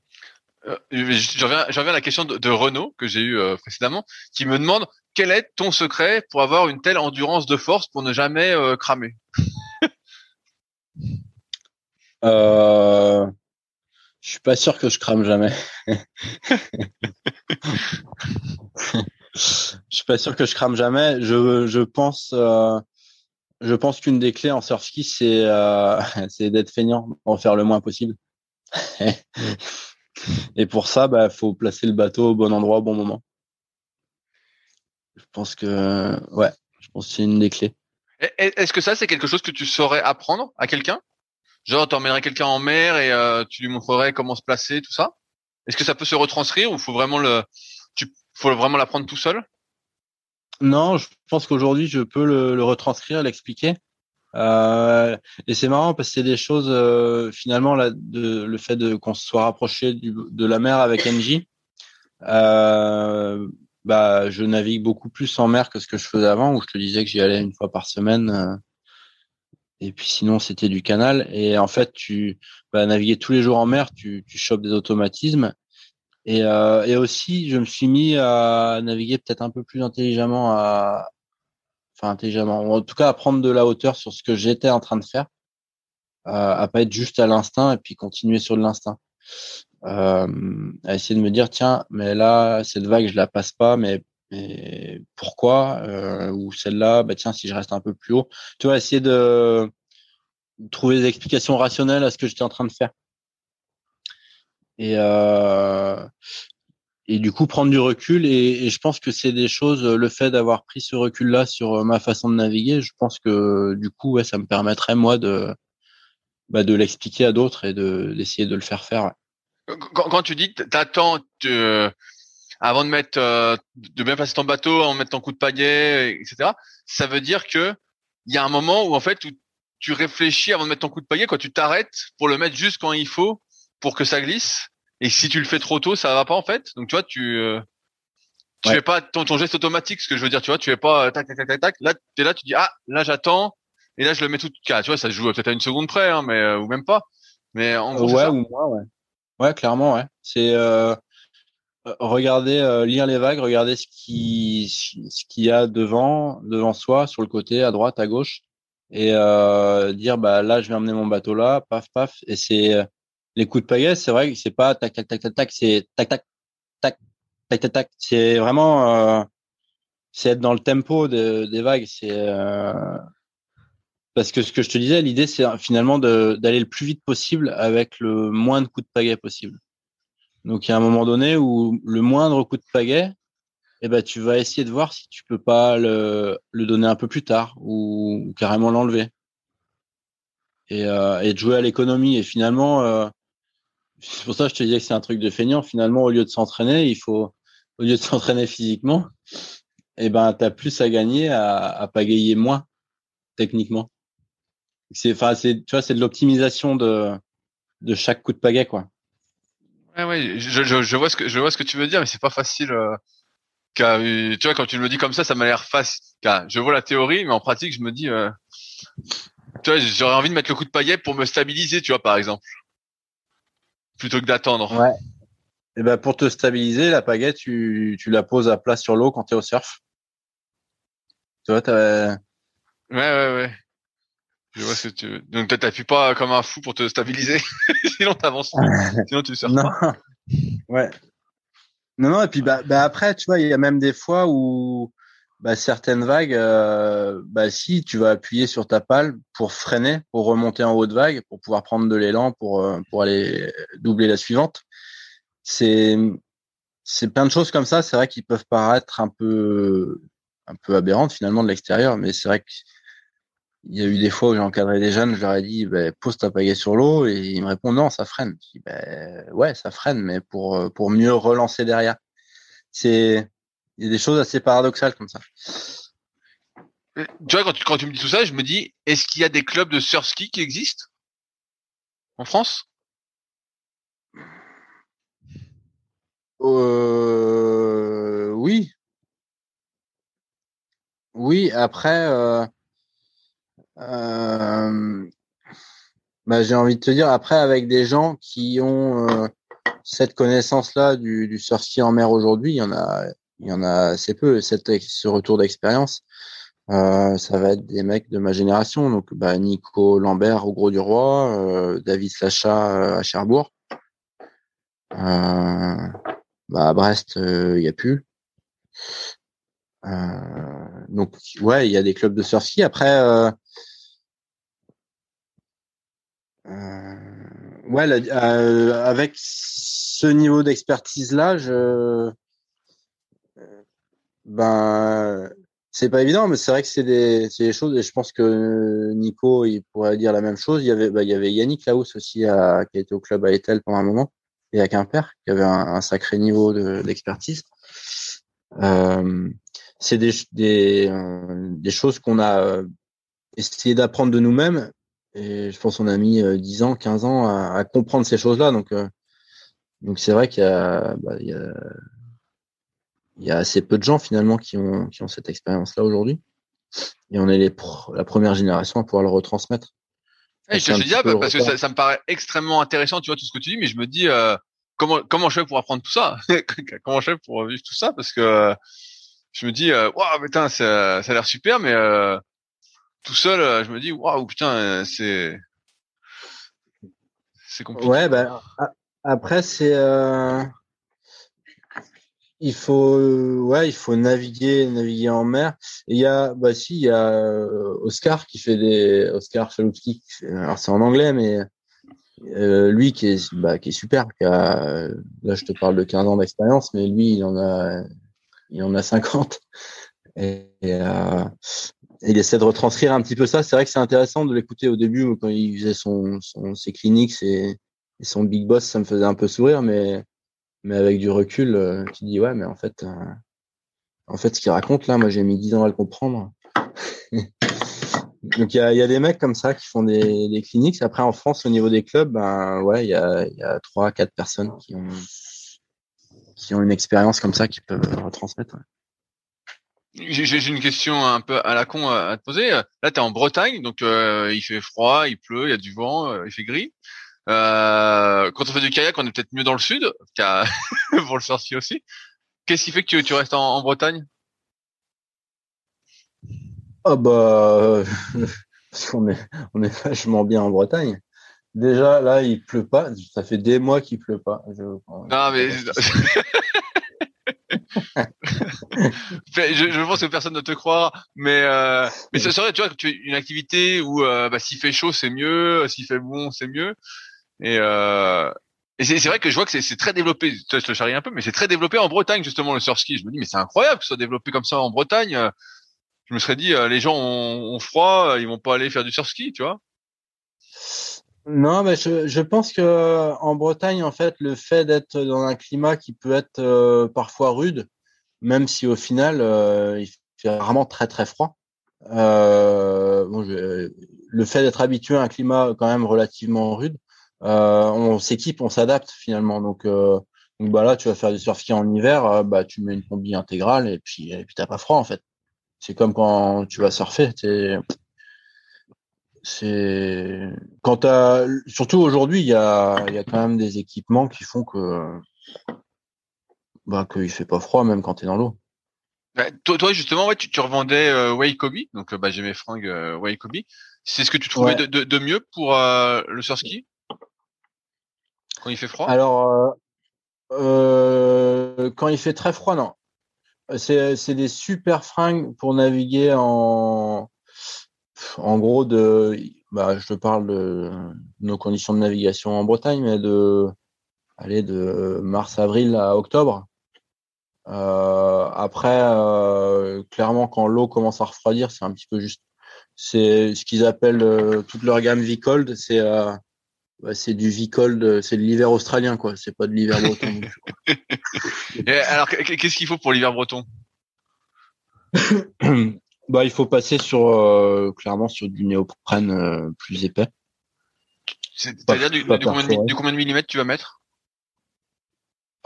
Euh, je, reviens, reviens à la question de, Renaud que j'ai eu euh, précédemment, qui me demande quel est ton secret pour avoir une telle endurance de force pour ne jamais cramer? Euh, je suis pas sûr que je crame jamais. je suis pas sûr que je crame jamais. Je, je pense, euh, je pense qu'une des clés en surf ski, c'est, euh, c'est d'être feignant, en faire le moins possible. Et pour ça, bah, faut placer le bateau au bon endroit au bon moment. Je pense que, ouais, je pense que c'est une des clés. Est-ce que ça, c'est quelque chose que tu saurais apprendre à quelqu'un? Genre, t'emmènerais quelqu'un en mer et euh, tu lui montrerais comment se placer, tout ça? Est-ce que ça peut se retranscrire ou faut vraiment le, tu, faut vraiment l'apprendre tout seul? Non, je pense qu'aujourd'hui, je peux le, le retranscrire, l'expliquer. Euh, et c'est marrant parce que c'est des choses euh, finalement là, de, le fait de qu'on se soit rapproché du, de la mer avec NJ. Euh, bah, je navigue beaucoup plus en mer que ce que je faisais avant, où je te disais que j'y allais une fois par semaine. Euh, et puis sinon, c'était du canal. Et en fait, tu bah, naviguer tous les jours en mer, tu, tu chopes des automatismes. Et, euh, et aussi, je me suis mis à naviguer peut-être un peu plus intelligemment, à, enfin intelligemment, en tout cas à prendre de la hauteur sur ce que j'étais en train de faire, à, à pas être juste à l'instinct et puis continuer sur l'instinct. Euh, à essayer de me dire tiens mais là cette vague je la passe pas mais, mais pourquoi euh, ou celle-là bah tiens si je reste un peu plus haut. Tu vois essayer de trouver des explications rationnelles à ce que j'étais en train de faire. Et euh, et du coup prendre du recul et, je pense que c'est des choses le fait d'avoir pris ce recul là sur ma façon de naviguer je pense que du coup ouais, ça me permettrait moi de bah, de l'expliquer à d'autres et de d'essayer de le faire faire quand, tu dis t'attends euh, avant de mettre euh, de bien passer ton bateau, en mettre ton coup de pagaie, etc. Ça veut dire que il y a un moment où en fait où tu réfléchis avant de mettre ton coup de pagaie, quand tu t'arrêtes pour le mettre juste quand il faut pour que ça glisse. Et si tu le fais trop tôt, ça va pas en fait. Donc tu vois, tu euh, tu fais pas ton, ton geste automatique. Ce que je veux dire, tu vois, tu fais pas tac tac tac tac tac. Là, t'es là, tu dis ah là j'attends et là je le mets tout. Tu vois, ça se joue peut-être à une seconde près, hein, mais ou même pas. Mais en gros, ouais, ou moi, ouais. Ouais, clairement, ouais. C'est euh, euh, regarder, euh, lire les vagues, regarder ce qui ce qu'il y a devant, devant soi, sur le côté, à droite, à gauche, et euh, dire bah là je vais emmener mon bateau là, paf paf. Et c'est euh, les coups de pagaie, c'est vrai que c'est pas tac tac tac tac tac, c'est tac tac tac tac tac. C'est vraiment euh, c'est être dans le tempo de, des vagues. C'est euh, parce que ce que je te disais, l'idée c'est finalement d'aller le plus vite possible avec le moins de coups de pagaie possible. Donc il y a un moment donné où le moindre coup de pagaie, eh ben tu vas essayer de voir si tu peux pas le, le donner un peu plus tard ou, ou carrément l'enlever et, euh, et de jouer à l'économie. Et finalement, euh, c'est pour ça que je te disais que c'est un truc de feignant. Finalement, au lieu de s'entraîner, il faut, au lieu de s'entraîner physiquement, eh ben t'as plus à gagner à, à pagayer moins techniquement. C'est, enfin, c'est, tu vois, c'est de l'optimisation de de chaque coup de pagaie, quoi. Ouais, ouais, je, je, je vois ce que je vois ce que tu veux dire, mais c'est pas facile. Euh, euh, tu vois, quand tu me le dis comme ça, ça m'a l'air facile. Je vois la théorie, mais en pratique, je me dis, euh, tu vois, j'aurais envie de mettre le coup de paillet pour me stabiliser, tu vois, par exemple, plutôt que d'attendre. Ouais. Et ben pour te stabiliser, la pagaie, tu, tu la poses à plat sur l'eau quand tu es au surf. Tu vois, t'as... Ouais, ouais, ouais. Je vois ce que tu veux. Donc t'appuies pas comme un fou pour te stabiliser, sinon t'avances. sinon tu sors non. pas. Ouais. Non, non, et puis bah, bah après, tu vois, il y a même des fois où bah, certaines vagues, euh, bah si tu vas appuyer sur ta pale pour freiner, pour remonter en haut de vague, pour pouvoir prendre de l'élan, pour euh, pour aller doubler la suivante. C'est c'est plein de choses comme ça. C'est vrai qu'ils peuvent paraître un peu un peu aberrantes finalement de l'extérieur, mais c'est vrai que il y a eu des fois où j'ai encadré des jeunes, je leur ai dit bah, pose ta pagaie sur l'eau et ils me répondent non, ça freine. Je dis bah, ouais, ça freine, mais pour pour mieux relancer derrière. C'est il y a des choses assez paradoxales comme ça. Tu vois, quand tu, quand tu me dis tout ça, je me dis, est-ce qu'il y a des clubs de surf ski qui existent en France? Euh, oui. Oui, après, euh, euh, bah, j'ai envie de te dire, après, avec des gens qui ont euh, cette connaissance-là du, du surf ski en mer aujourd'hui, il y en a, il y en a assez peu. Ce retour d'expérience, euh, ça va être des mecs de ma génération, donc bah, Nico Lambert au Gros du Roi, euh, David Sacha euh, à Cherbourg. Euh, bah, à Brest, il y a plus. donc ouais, il y a des clubs de surf. Après, ouais, avec ce niveau d'expertise là, je ben c'est pas évident, mais c'est vrai que c'est des, des choses, et je pense que Nico, il pourrait dire la même chose. Il y avait, bah, il y avait Yannick Laus aussi, qui était au club à Etel pendant un moment, et à Quimper, qui avait un, sacré niveau de, d'expertise. Euh, c'est des, des, euh, des choses qu'on a euh, essayé d'apprendre de nous-mêmes, et je pense qu'on a mis 10 ans, 15 ans à, à comprendre ces choses-là. Donc, donc c'est vrai qu'il y a, bah, il y a il y a assez peu de gens finalement qui ont, qui ont cette expérience-là aujourd'hui. Et on est les la première génération à pouvoir le retransmettre. Et je te dis ah, parce que ça, ça, me paraît extrêmement intéressant, tu vois, tout ce que tu dis, mais je me dis euh, comment comment je fais pour apprendre tout ça? Comment je fais pour vivre tout ça? Parce que euh, je me dis, waouh, wow, putain, ça, ça a l'air super, mais euh, tout seul, je me dis, waouh, putain, c'est c'est compliqué. Ouais, bah, après c'est il faut, ouais, il faut naviguer, naviguer en mer. Il y a, bah si, il y a euh, Oscar qui fait des, Oscar Chalupski. Alors c'est en anglais, mais euh, lui qui est, bah, qui est super. Qui a, là, je te parle de 15 ans d'expérience, mais lui, il en a, il en a 50. Et, euh, il essaie de retranscrire un petit peu ça. C'est vrai que c'est intéressant de l'écouter au début quand il faisait son, son ses cliniques et son big boss, ça me faisait un peu sourire, mais mais avec du recul, euh, tu dis ouais, mais en fait, euh, en fait, ce qu'il raconte là, moi j'ai mis 10 ans à le comprendre. Donc il y a, des mecs comme ça qui font des, cliniques. Après en France, au niveau des clubs, ben ouais, il y a, y a 3 quatre personnes qui ont qui ont une expérience comme ça qui peuvent retransmettre. J'ai une question un peu à la con à te poser. Là, tu es en Bretagne, donc euh, il fait froid, il pleut, il y a du vent, il fait gris. Euh, quand on fait du kayak, on est peut-être mieux dans le sud, pour le sorcier aussi. Qu'est-ce qui fait que tu, restes en, en Bretagne? Ah bah, parce qu'on est, on est vachement bien en Bretagne. Déjà, là, il pleut pas. Ça fait des mois qu'il pleut pas. Je... Non, mais. je, je, pense que personne ne te croira, mais euh, mais c'est vrai, tu vois, tu une activité où euh, bah, s'il fait chaud c'est mieux, s'il fait bon c'est mieux, et euh, c'est vrai que je vois que c'est très développé. Je te charrie un peu, mais c'est très développé en Bretagne justement le surf ski. Je me dis mais c'est incroyable que ce soit développé comme ça en Bretagne. Je me serais dit les gens ont, froid, ils vont pas aller faire du surf ski, tu vois. Non, mais je, pense que en Bretagne, en fait, le fait d'être dans un climat qui peut être euh, parfois rude, même si au final euh, il fait vraiment très très froid. Euh, bon, le fait d'être habitué à un climat quand même relativement rude, euh, on s'équipe, on s'adapte finalement. Donc, donc bah là, tu vas faire du surf en hiver, bah tu mets une combi intégrale et puis et puis t'as pas froid en fait. C'est comme quand tu vas surfer, c'est quand as... surtout aujourd'hui il y a il y a quand même des équipements qui font que bah qu'il fait pas froid même quand tu es dans l'eau. Bah, toi, toi, justement ouais tu, tu revendais euh, Waikobi donc euh, bah j'ai mes fringues euh, Waikobi. C'est ce que tu trouvais de, de, de, mieux pour euh, le surski? Quand il fait froid? Alors euh, quand il fait très froid non. C'est c'est des super fringues pour naviguer en en gros, de, bah, je te parle de nos conditions de navigation en Bretagne, mais de, de mars-avril à octobre. Euh, après, euh, clairement, quand l'eau commence à refroidir, c'est un petit peu juste. C'est ce qu'ils appellent euh, toute leur gamme V-Cold, c'est euh, bah, c'est du V-Cold, c'est de l'hiver australien, quoi. C'est pas de l'hiver breton. alors, qu'est-ce qu'il faut pour l'hiver breton? Bah, il faut passer sur euh, clairement sur du néoprène euh, plus épais. C'est-à-dire du, combien de, millimètres tu vas mettre?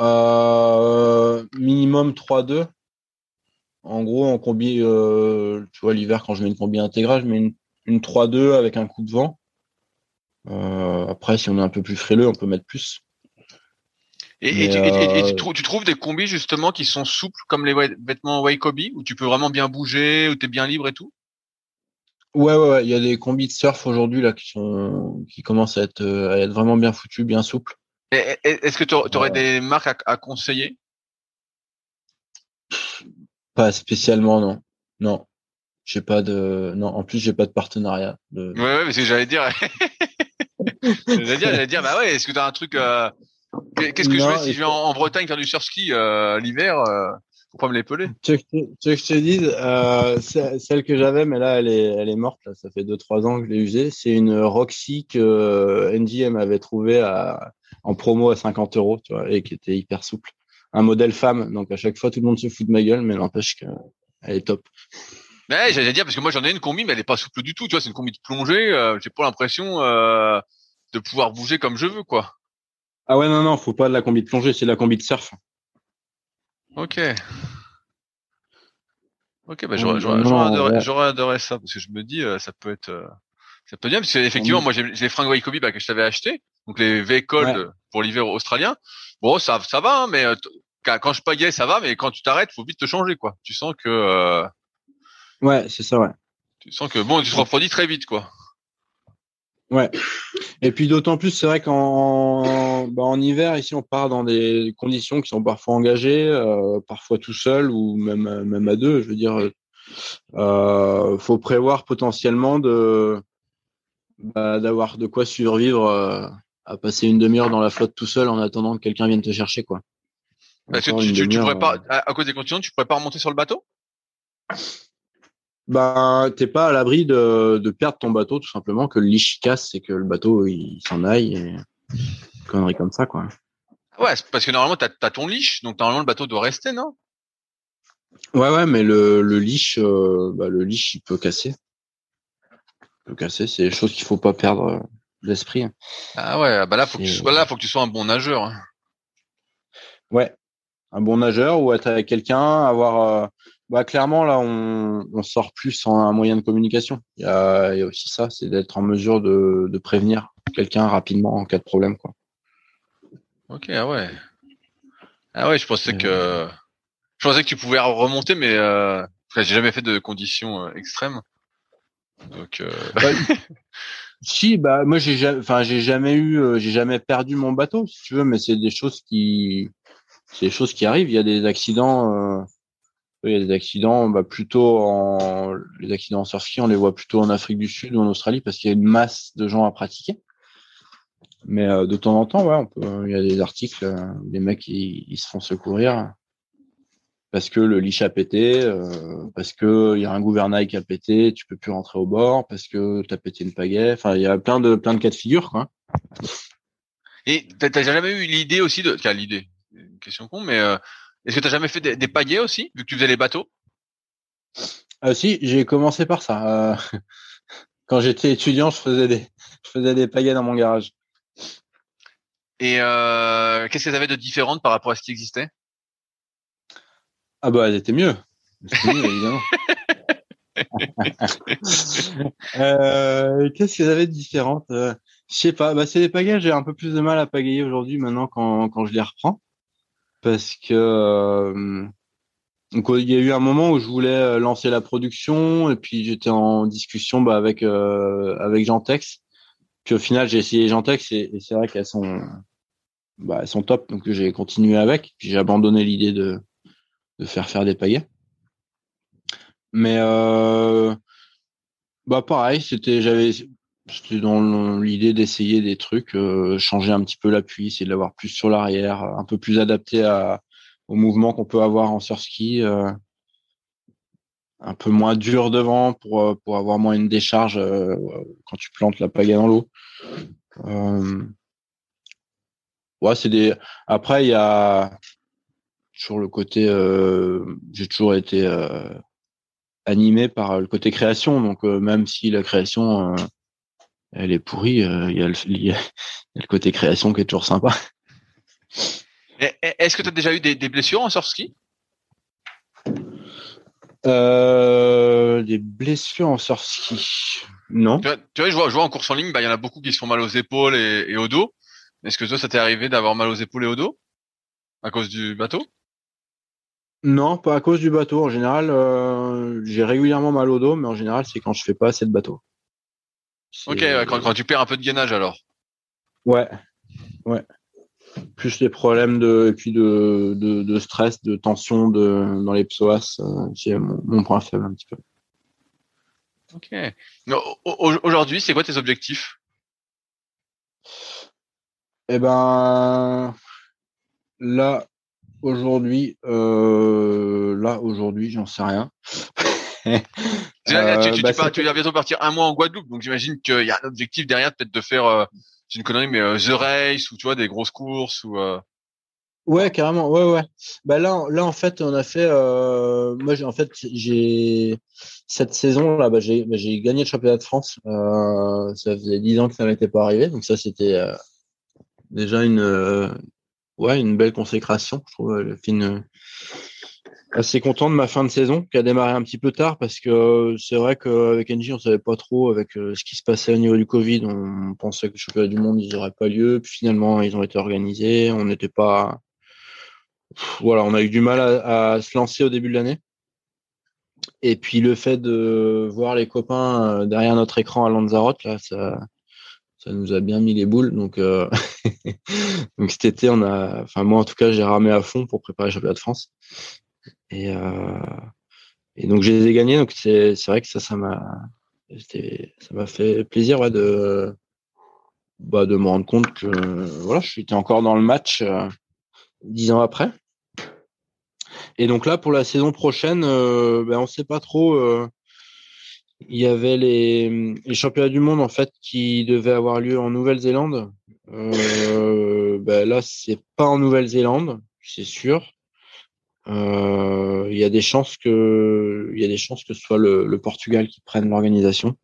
Euh, Minimum 3,2. En gros, en combi, euh, tu vois, l'hiver, quand je mets une combi intégrale, je mets une, une 3,2 avec un coup de vent. Après, si on est un peu plus frileux, on peut mettre plus. Et, euh, tu, trouves des combis justement qui sont souples comme les vêtements Waikobi où tu peux vraiment bien bouger, où tu es bien libre et tout? Ouais, ouais, il y a des combis de surf aujourd'hui là qui sont qui commencent à être, à être vraiment bien foutus, bien souples. Est-ce que tu aurais des marques à, conseiller? Pas spécialement, non. Non. J'ai pas de non, en plus j'ai pas de partenariat de Ouais ouais, parce que j'allais dire j'allais dire j'allais dire bah ouais, est-ce que tu as un truc euh, Qu'est-ce que je fais si je vais en, Bretagne faire du surski euh, l'hiver euh, Faut pas me l'épeler. Tu veux que je te dise euh, celle que j'avais, mais là elle est elle est morte. Là, ça fait deux trois ans que je l'ai usée. C'est une Roxy que euh, NGM avait trouvé à, en promo à 50 euros, tu vois, et qui était hyper souple. Un modèle femme, donc à chaque fois tout le monde se fout de ma gueule, mais n'empêche qu'elle est top. Mais j'allais dire parce que moi j'en ai une combi, mais elle est pas souple du tout. Tu vois, c'est une combi de plongée. Euh, J'ai pas l'impression euh, de pouvoir bouger comme je veux, quoi. Ah ouais, non, non, faut pas de la combi de plongée, c'est la combi de surf. Ok. Ok, bah j'aurais adoré, ça parce que je me dis euh, ça peut être euh, ça peut être bien parce qu'effectivement moi j'ai les fringues Waikobi bah, que je t'avais acheté donc les V-Cold pour l'hiver australien. Bon ça ça va hein, mais quand je pagaie ça va mais quand tu t'arrêtes faut vite te changer quoi. Tu sens que Ouais, c'est ça ouais. Tu sens que bon tu te refroidis très vite quoi. Ouais. Et puis d'autant plus, c'est vrai qu'en bah, en hiver, ici, on part dans des conditions qui sont parfois engagées, euh, parfois tout seul ou même même à deux. Je veux dire, euh, faut prévoir potentiellement de bah, d'avoir de quoi survivre euh, à passer une demi-heure dans la flotte tout seul en attendant que quelqu'un vienne te chercher, quoi. Que tu, tu, tu pourrais pas, à, cause des conditions, tu pourrais pas remonter sur le bateau? Ben t'es pas à l'abri de, de perdre ton bateau tout simplement que le liche casse et que le bateau il s'en aille et conneries comme ça quoi. Ouais, parce que normalement t'as as ton liche, donc normalement le bateau doit rester, non? Ouais ouais, mais le, le liche, euh, bah, le liche il peut casser. Il peut casser, c'est des choses qu'il faut pas perdre euh, d'esprit. Hein. Ah ouais, bah là faut que tu sois là, faut que tu sois un bon nageur. Hein. Ouais, un bon nageur ou être avec quelqu'un, avoir euh, bah, clairement, là, on, on, sort plus en un moyen de communication. Il y a, il y a aussi ça, c'est d'être en mesure de, de prévenir quelqu'un rapidement en cas de problème. Quoi. Ok, ah ouais. Ah ouais, je pensais que je pensais que tu pouvais remonter, mais euh, j'ai jamais fait de conditions euh, extrêmes. Donc, euh... Bah, si, bah moi j'ai jamais, enfin j'ai jamais eu, euh, j'ai jamais perdu mon bateau, si tu veux, mais c'est des choses qui, c'est des choses qui arrivent. Il y a des accidents, euh, il y a des accidents, bah plutôt en, les accidents en surf ski, on les voit plutôt en Afrique du Sud ou en Australie parce qu'il y a une masse de gens à pratiquer. Mais euh, de temps en temps, ouais, on peut, il y a des articles, euh, des mecs ils, se font secourir parce que le liche a pété, euh, parce que il y a un gouvernail qui a pété, tu peux plus rentrer au bord, parce que tu as pété une pagaie. Enfin, il y a plein de plein de cas de figure, quoi. Et t'as jamais eu l'idée aussi de, l'idée, question con, mais euh, est-ce que t'as jamais fait des, des pagaies aussi, vu que tu faisais les bateaux? Euh, si, j'ai commencé par ça. Euh, quand j'étais étudiant, je faisais des je faisais des pagaies dans mon garage. Et euh, qu'est-ce qu'elles avaient de différentes par rapport à ce qui existait? Ah bah, elles étaient mieux. C'était mieux, évidemment. euh, Qu'est-ce qu'elles avaient de différentes euh, Je sais pas. Bah, c'est des pagaies. J'ai un peu plus de mal à pagayer aujourd'hui maintenant quand, quand je les reprends. Parce que euh, donc, il y a eu un moment où je voulais euh, lancer la production et puis j'étais en discussion bah, avec euh, avec Gentex. Puis au final, j'ai essayé Gentex et, et c'est vrai qu'elles sont bah, elles sont top. Donc j'ai continué avec. Puis j'ai abandonné l'idée de de faire faire des pagaies. Mais euh, bah pareil, c'était j'avais c'était dans l'idée d'essayer des trucs, euh, changer un petit peu l'appui, essayer de l'avoir plus sur l'arrière, un peu plus adapté à au mouvement qu'on peut avoir en surski, euh, un peu moins dur devant pour euh, pour avoir moins une décharge euh, quand tu plantes la pagaie dans l'eau. Euh, ouais, c'est des. Après, il y a toujours le côté. euh, J'ai toujours été animé par le côté création. Donc même si la création elle est pourrie, euh, il y, a le- il y a le côté création qui est toujours sympa. Et- et- Est-ce que tu as déjà eu des, des blessures en surf ski Euh, des blessures en surf ski. Non. tu vois, tu vois, je vois, je vois en course en ligne, bah, il y en a beaucoup qui se font mal aux épaules et, et au dos. Est-ce que toi, ça t'est arrivé d'avoir mal aux épaules et au dos? À cause du bateau? Non, pas à cause du bateau. En général, euh, j'ai régulièrement mal au dos, mais en général, c'est quand je fais pas assez de bateau. Ok, ouais, quand, quand tu perds un peu de gainage alors. Ouais, ouais. Plus les problèmes de, et puis de, de, de stress, de tension de, dans les psoas, euh, c'est mon, mon point faible un petit peu. Ok. Aujourd'hui, c'est quoi tes objectifs? Eh ben, là, aujourd'hui, euh, là, aujourd'hui, j'en sais rien. Là, tu, Euh, tu, bah, tu, pars- c'est- tu vas bientôt partir un mois en Guadeloupe, donc j'imagine qu'il y a un objectif derrière, peut-être de faire, euh, c'est une connerie, mais euh, The Race ou tu vois des grosses courses ou. Ouais, carrément. Ouais, ouais. Bah là, là en fait, on a fait. Euh, moi, j'ai en fait, j'ai cette saison là, bah, j'ai bah, j'ai gagné le championnat de France. Euh, ça faisait dix ans que ça m'était pas arrivé, donc ça c'était euh, déjà une ouais une belle consécration. Je trouve. Assez content de ma fin de saison qui a démarré un petit peu tard parce que euh, c'est vrai qu'avec Engie on savait pas trop avec euh, ce qui se passait au niveau du Covid. On pensait que le championnat du monde ils auraient pas lieu. Puis finalement ils ont été organisés. On n'était pas voilà on a eu du mal à, se lancer au début de l'année. Et puis le fait de voir les copains euh, derrière notre écran à Lanzarote là ça ça nous a bien mis les boules. Donc donc cet été on a enfin moi en tout cas j'ai ramé à fond pour préparer le championnat de France et, euh, et donc je les ai gagnés. Donc c'est vrai que ça ça m'a ça m'a fait plaisir ouais, de bah, de me rendre compte que voilà je suis encore dans le match euh, dix ans après. Et donc là pour la saison prochaine, euh, ben on sait pas trop. euh, il y avait les, les championnats du monde en fait qui devaient avoir lieu en Nouvelle-Zélande. Euh, ben là c'est pas en Nouvelle-Zélande, c'est sûr. Euh, il y a des chances que il y a des chances que ce soit le, le Portugal qui prenne l'organisation.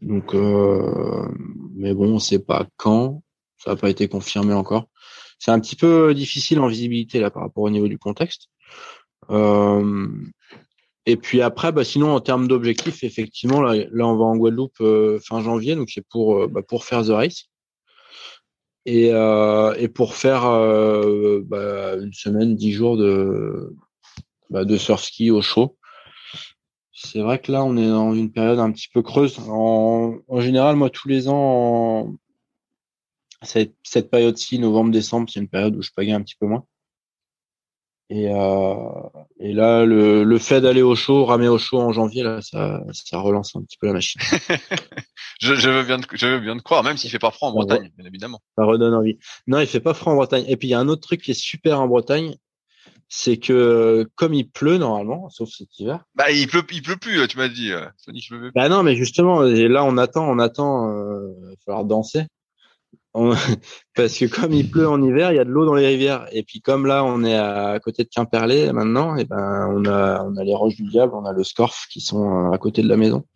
Donc, euh, mais bon, on sait pas quand. Ça n'a pas été confirmé encore. C'est un petit peu difficile en visibilité là par rapport au niveau du contexte. Euh, et puis après, bah, sinon en termes d'objectifs, effectivement, là, là on va en Guadeloupe euh, fin janvier, donc c'est pour euh, bah, pour faire the race et, euh, et pour faire euh, bah, une semaine, dix jours de, bah, de surf ski au chaud. c'est vrai que là, on est dans une période un petit peu creuse. En, général, moi, tous les ans, cette, cette période-ci, novembre-décembre, c'est une période où je pagaie un petit peu moins. Et, euh, et là, le, le fait d'aller au chaud, ramer au chaud en janvier, là, ça, ça relance un petit peu la machine. je, je, veux bien, je veux bien te croire, même s'il fait pas froid en Bretagne, bien évidemment. Ça redonne envie. Non, il fait pas froid en Bretagne. Et puis il y a un autre truc qui est super en Bretagne, c'est que comme il pleut normalement, sauf cet hiver. Bah il pleut, il pleut plus. Tu m'as dit. Euh, Sony, je veux bah non, mais justement, là on attend, on attend. Euh, il va falloir danser. parce que comme il pleut en hiver, il y a de l'eau dans les rivières. Et puis comme là, on est à côté de Quimperlé maintenant, et ben on a on a les roches du diable, on a le Scorf qui sont à côté de la maison.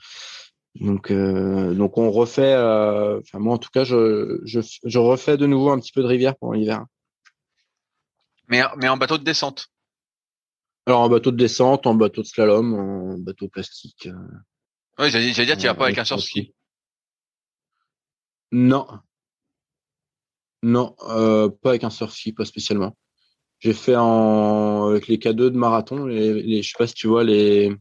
Donc euh, donc on refait. Euh, enfin moi en tout cas, je, je je refais de nouveau un petit peu de rivière pendant l'hiver. Mais mais en bateau de descente. Alors en bateau de descente, en bateau de slalom, en bateau plastique. Euh. Oui, j'allais dire, tu vas pas avec un surski. Non, non, euh, pas avec un surfi, pas spécialement. J'ai fait en avec les K2 de marathon, les, les je sais pas si tu vois les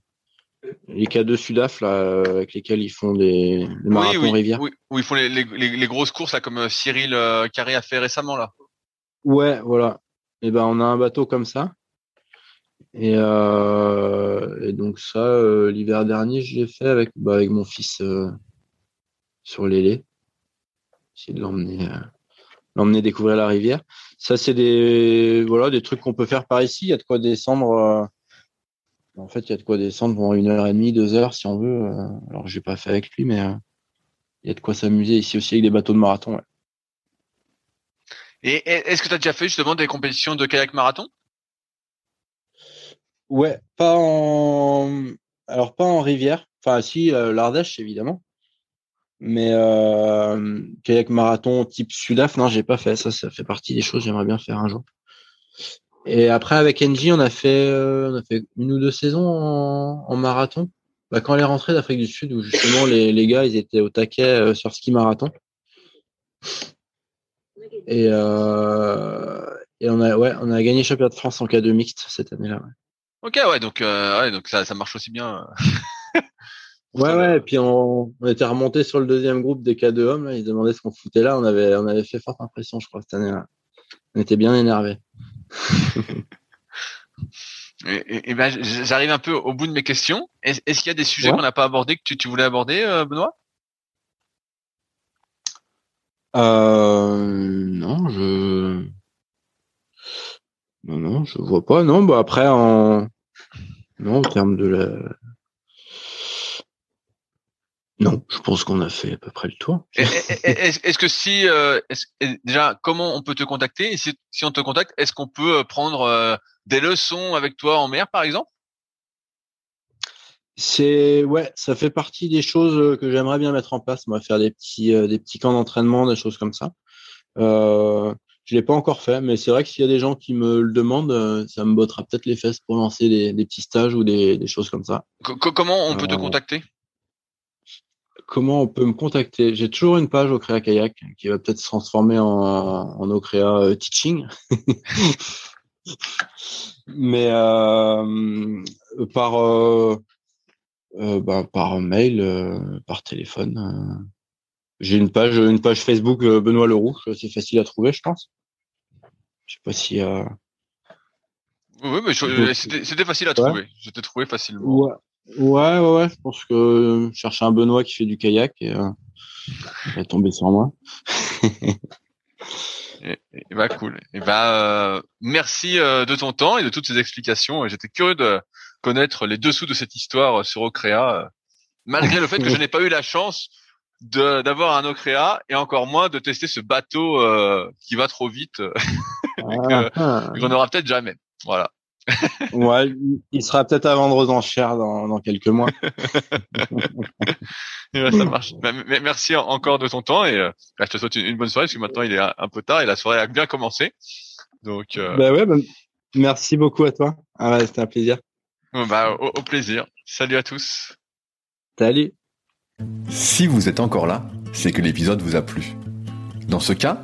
les K2 Sudaf là avec lesquels ils font des, des marathons oui, oui, rivière. Oui, où ils font les, les, les, grosses courses là comme euh, Cyril euh, Carré a fait récemment là. Ouais, voilà. Et ben on a un bateau comme ça. Et, euh, et donc ça euh, l'hiver dernier, je l'ai fait avec bah, avec mon fils euh, sur l'élé. Essayer de l'emmener l'emmener découvrir la rivière. Ça, c'est des voilà des trucs qu'on peut faire par ici. Il y a de quoi descendre. Euh, en fait, il y a de quoi descendre pendant une heure et demie, deux heures si on veut. Euh, alors, j'ai pas fait avec lui, mais euh, il y a de quoi s'amuser ici aussi avec des bateaux de marathon. Ouais. Et est-ce que tu as déjà fait justement des compétitions de kayak marathon? Ouais, pas en alors pas en rivière. Enfin, si l'Ardèche évidemment. Mais euh, kayak marathon type Sudaf, non, j'ai pas fait. Ça, ça fait partie des choses j'aimerais bien faire un jour. Et après, avec NJ, on a fait, euh, on a fait une ou deux saisons en, en marathon. Bah, quand elle est rentrée d'Afrique du Sud, où justement les, les gars, ils étaient au taquet euh, sur ski marathon. Et, euh, et on a, ouais, on a gagné championnat de France en K2 mixte cette année-là. Ouais. Ok, ouais, donc, euh, ouais, donc ça, ça marche aussi bien. Ouais, ouais, et puis on, on, était remonté sur le deuxième groupe des cas de hommes, là, ils demandaient ce qu'on foutait là, on avait, on avait fait forte impression, je crois, cette année-là. On était bien énervés. et, et, ben, j'arrive un peu au bout de mes questions. Est-ce qu'il y a des sujets qu'on n'a pas abordés que tu, tu voulais aborder, euh, Benoît? Euh, Non, je. Non, non, je vois pas. Non, bah après, en. Non, en termes de la non, je pense qu'on a fait à peu près le tour. Est-ce que si euh, déjà comment on peut te contacter? Et si, si on te contacte, est-ce qu'on peut euh, prendre euh, des leçons avec toi en mer par exemple? C'est ouais, ça fait partie des choses que j'aimerais bien mettre en place. Moi, faire des petits des petits camps d'entraînement, des choses comme ça. Euh, je l'ai pas encore fait, mais c'est vrai que s'il y a des gens qui me le demandent, ça me bottera peut-être les fesses pour lancer des, des petits stages ou des, des choses comme ça. comment on peut te contacter? Comment on peut me contacter J'ai toujours une page au Créa Kayak qui va peut-être se transformer en, en Ocrea euh, Teaching. Mais euh, par euh, bah, par mail, par téléphone. J'ai une page une page Facebook Benoît Leroux, c'est facile à trouver, je pense. Je sais pas si. Oui, mais c'était facile à trouver. Je t'ai trouvé facilement. Ouais. Ouais, ouais, ouais, je pense que je cherchais un Benoît qui fait du kayak et euh, il est tombé sur moi. et, bah cool. Et bah euh, merci euh, de ton temps et de toutes ces explications. J'étais curieux de connaître les dessous de cette histoire sur Ocrea, malgré le fait que je n'ai pas eu la chance de d'avoir un Ocrea et encore moins de tester ce bateau qui va trop vite. ah, ah. On aura peut-être jamais. Voilà ouais, il sera peut-être à vendre aux enchères dans, dans quelques mois. ça marche. Bah, merci encore de ton temps et euh, bah, je te souhaite une bonne soirée parce que maintenant il est un peu tard et la soirée a bien commencé. Donc. Euh... Bah ouais, bah, merci beaucoup à toi. Ah ouais, c'était un plaisir. Bah, au, au plaisir. Salut à tous. Salut. Si vous êtes encore là, c'est que l'épisode vous a plu. Dans ce cas,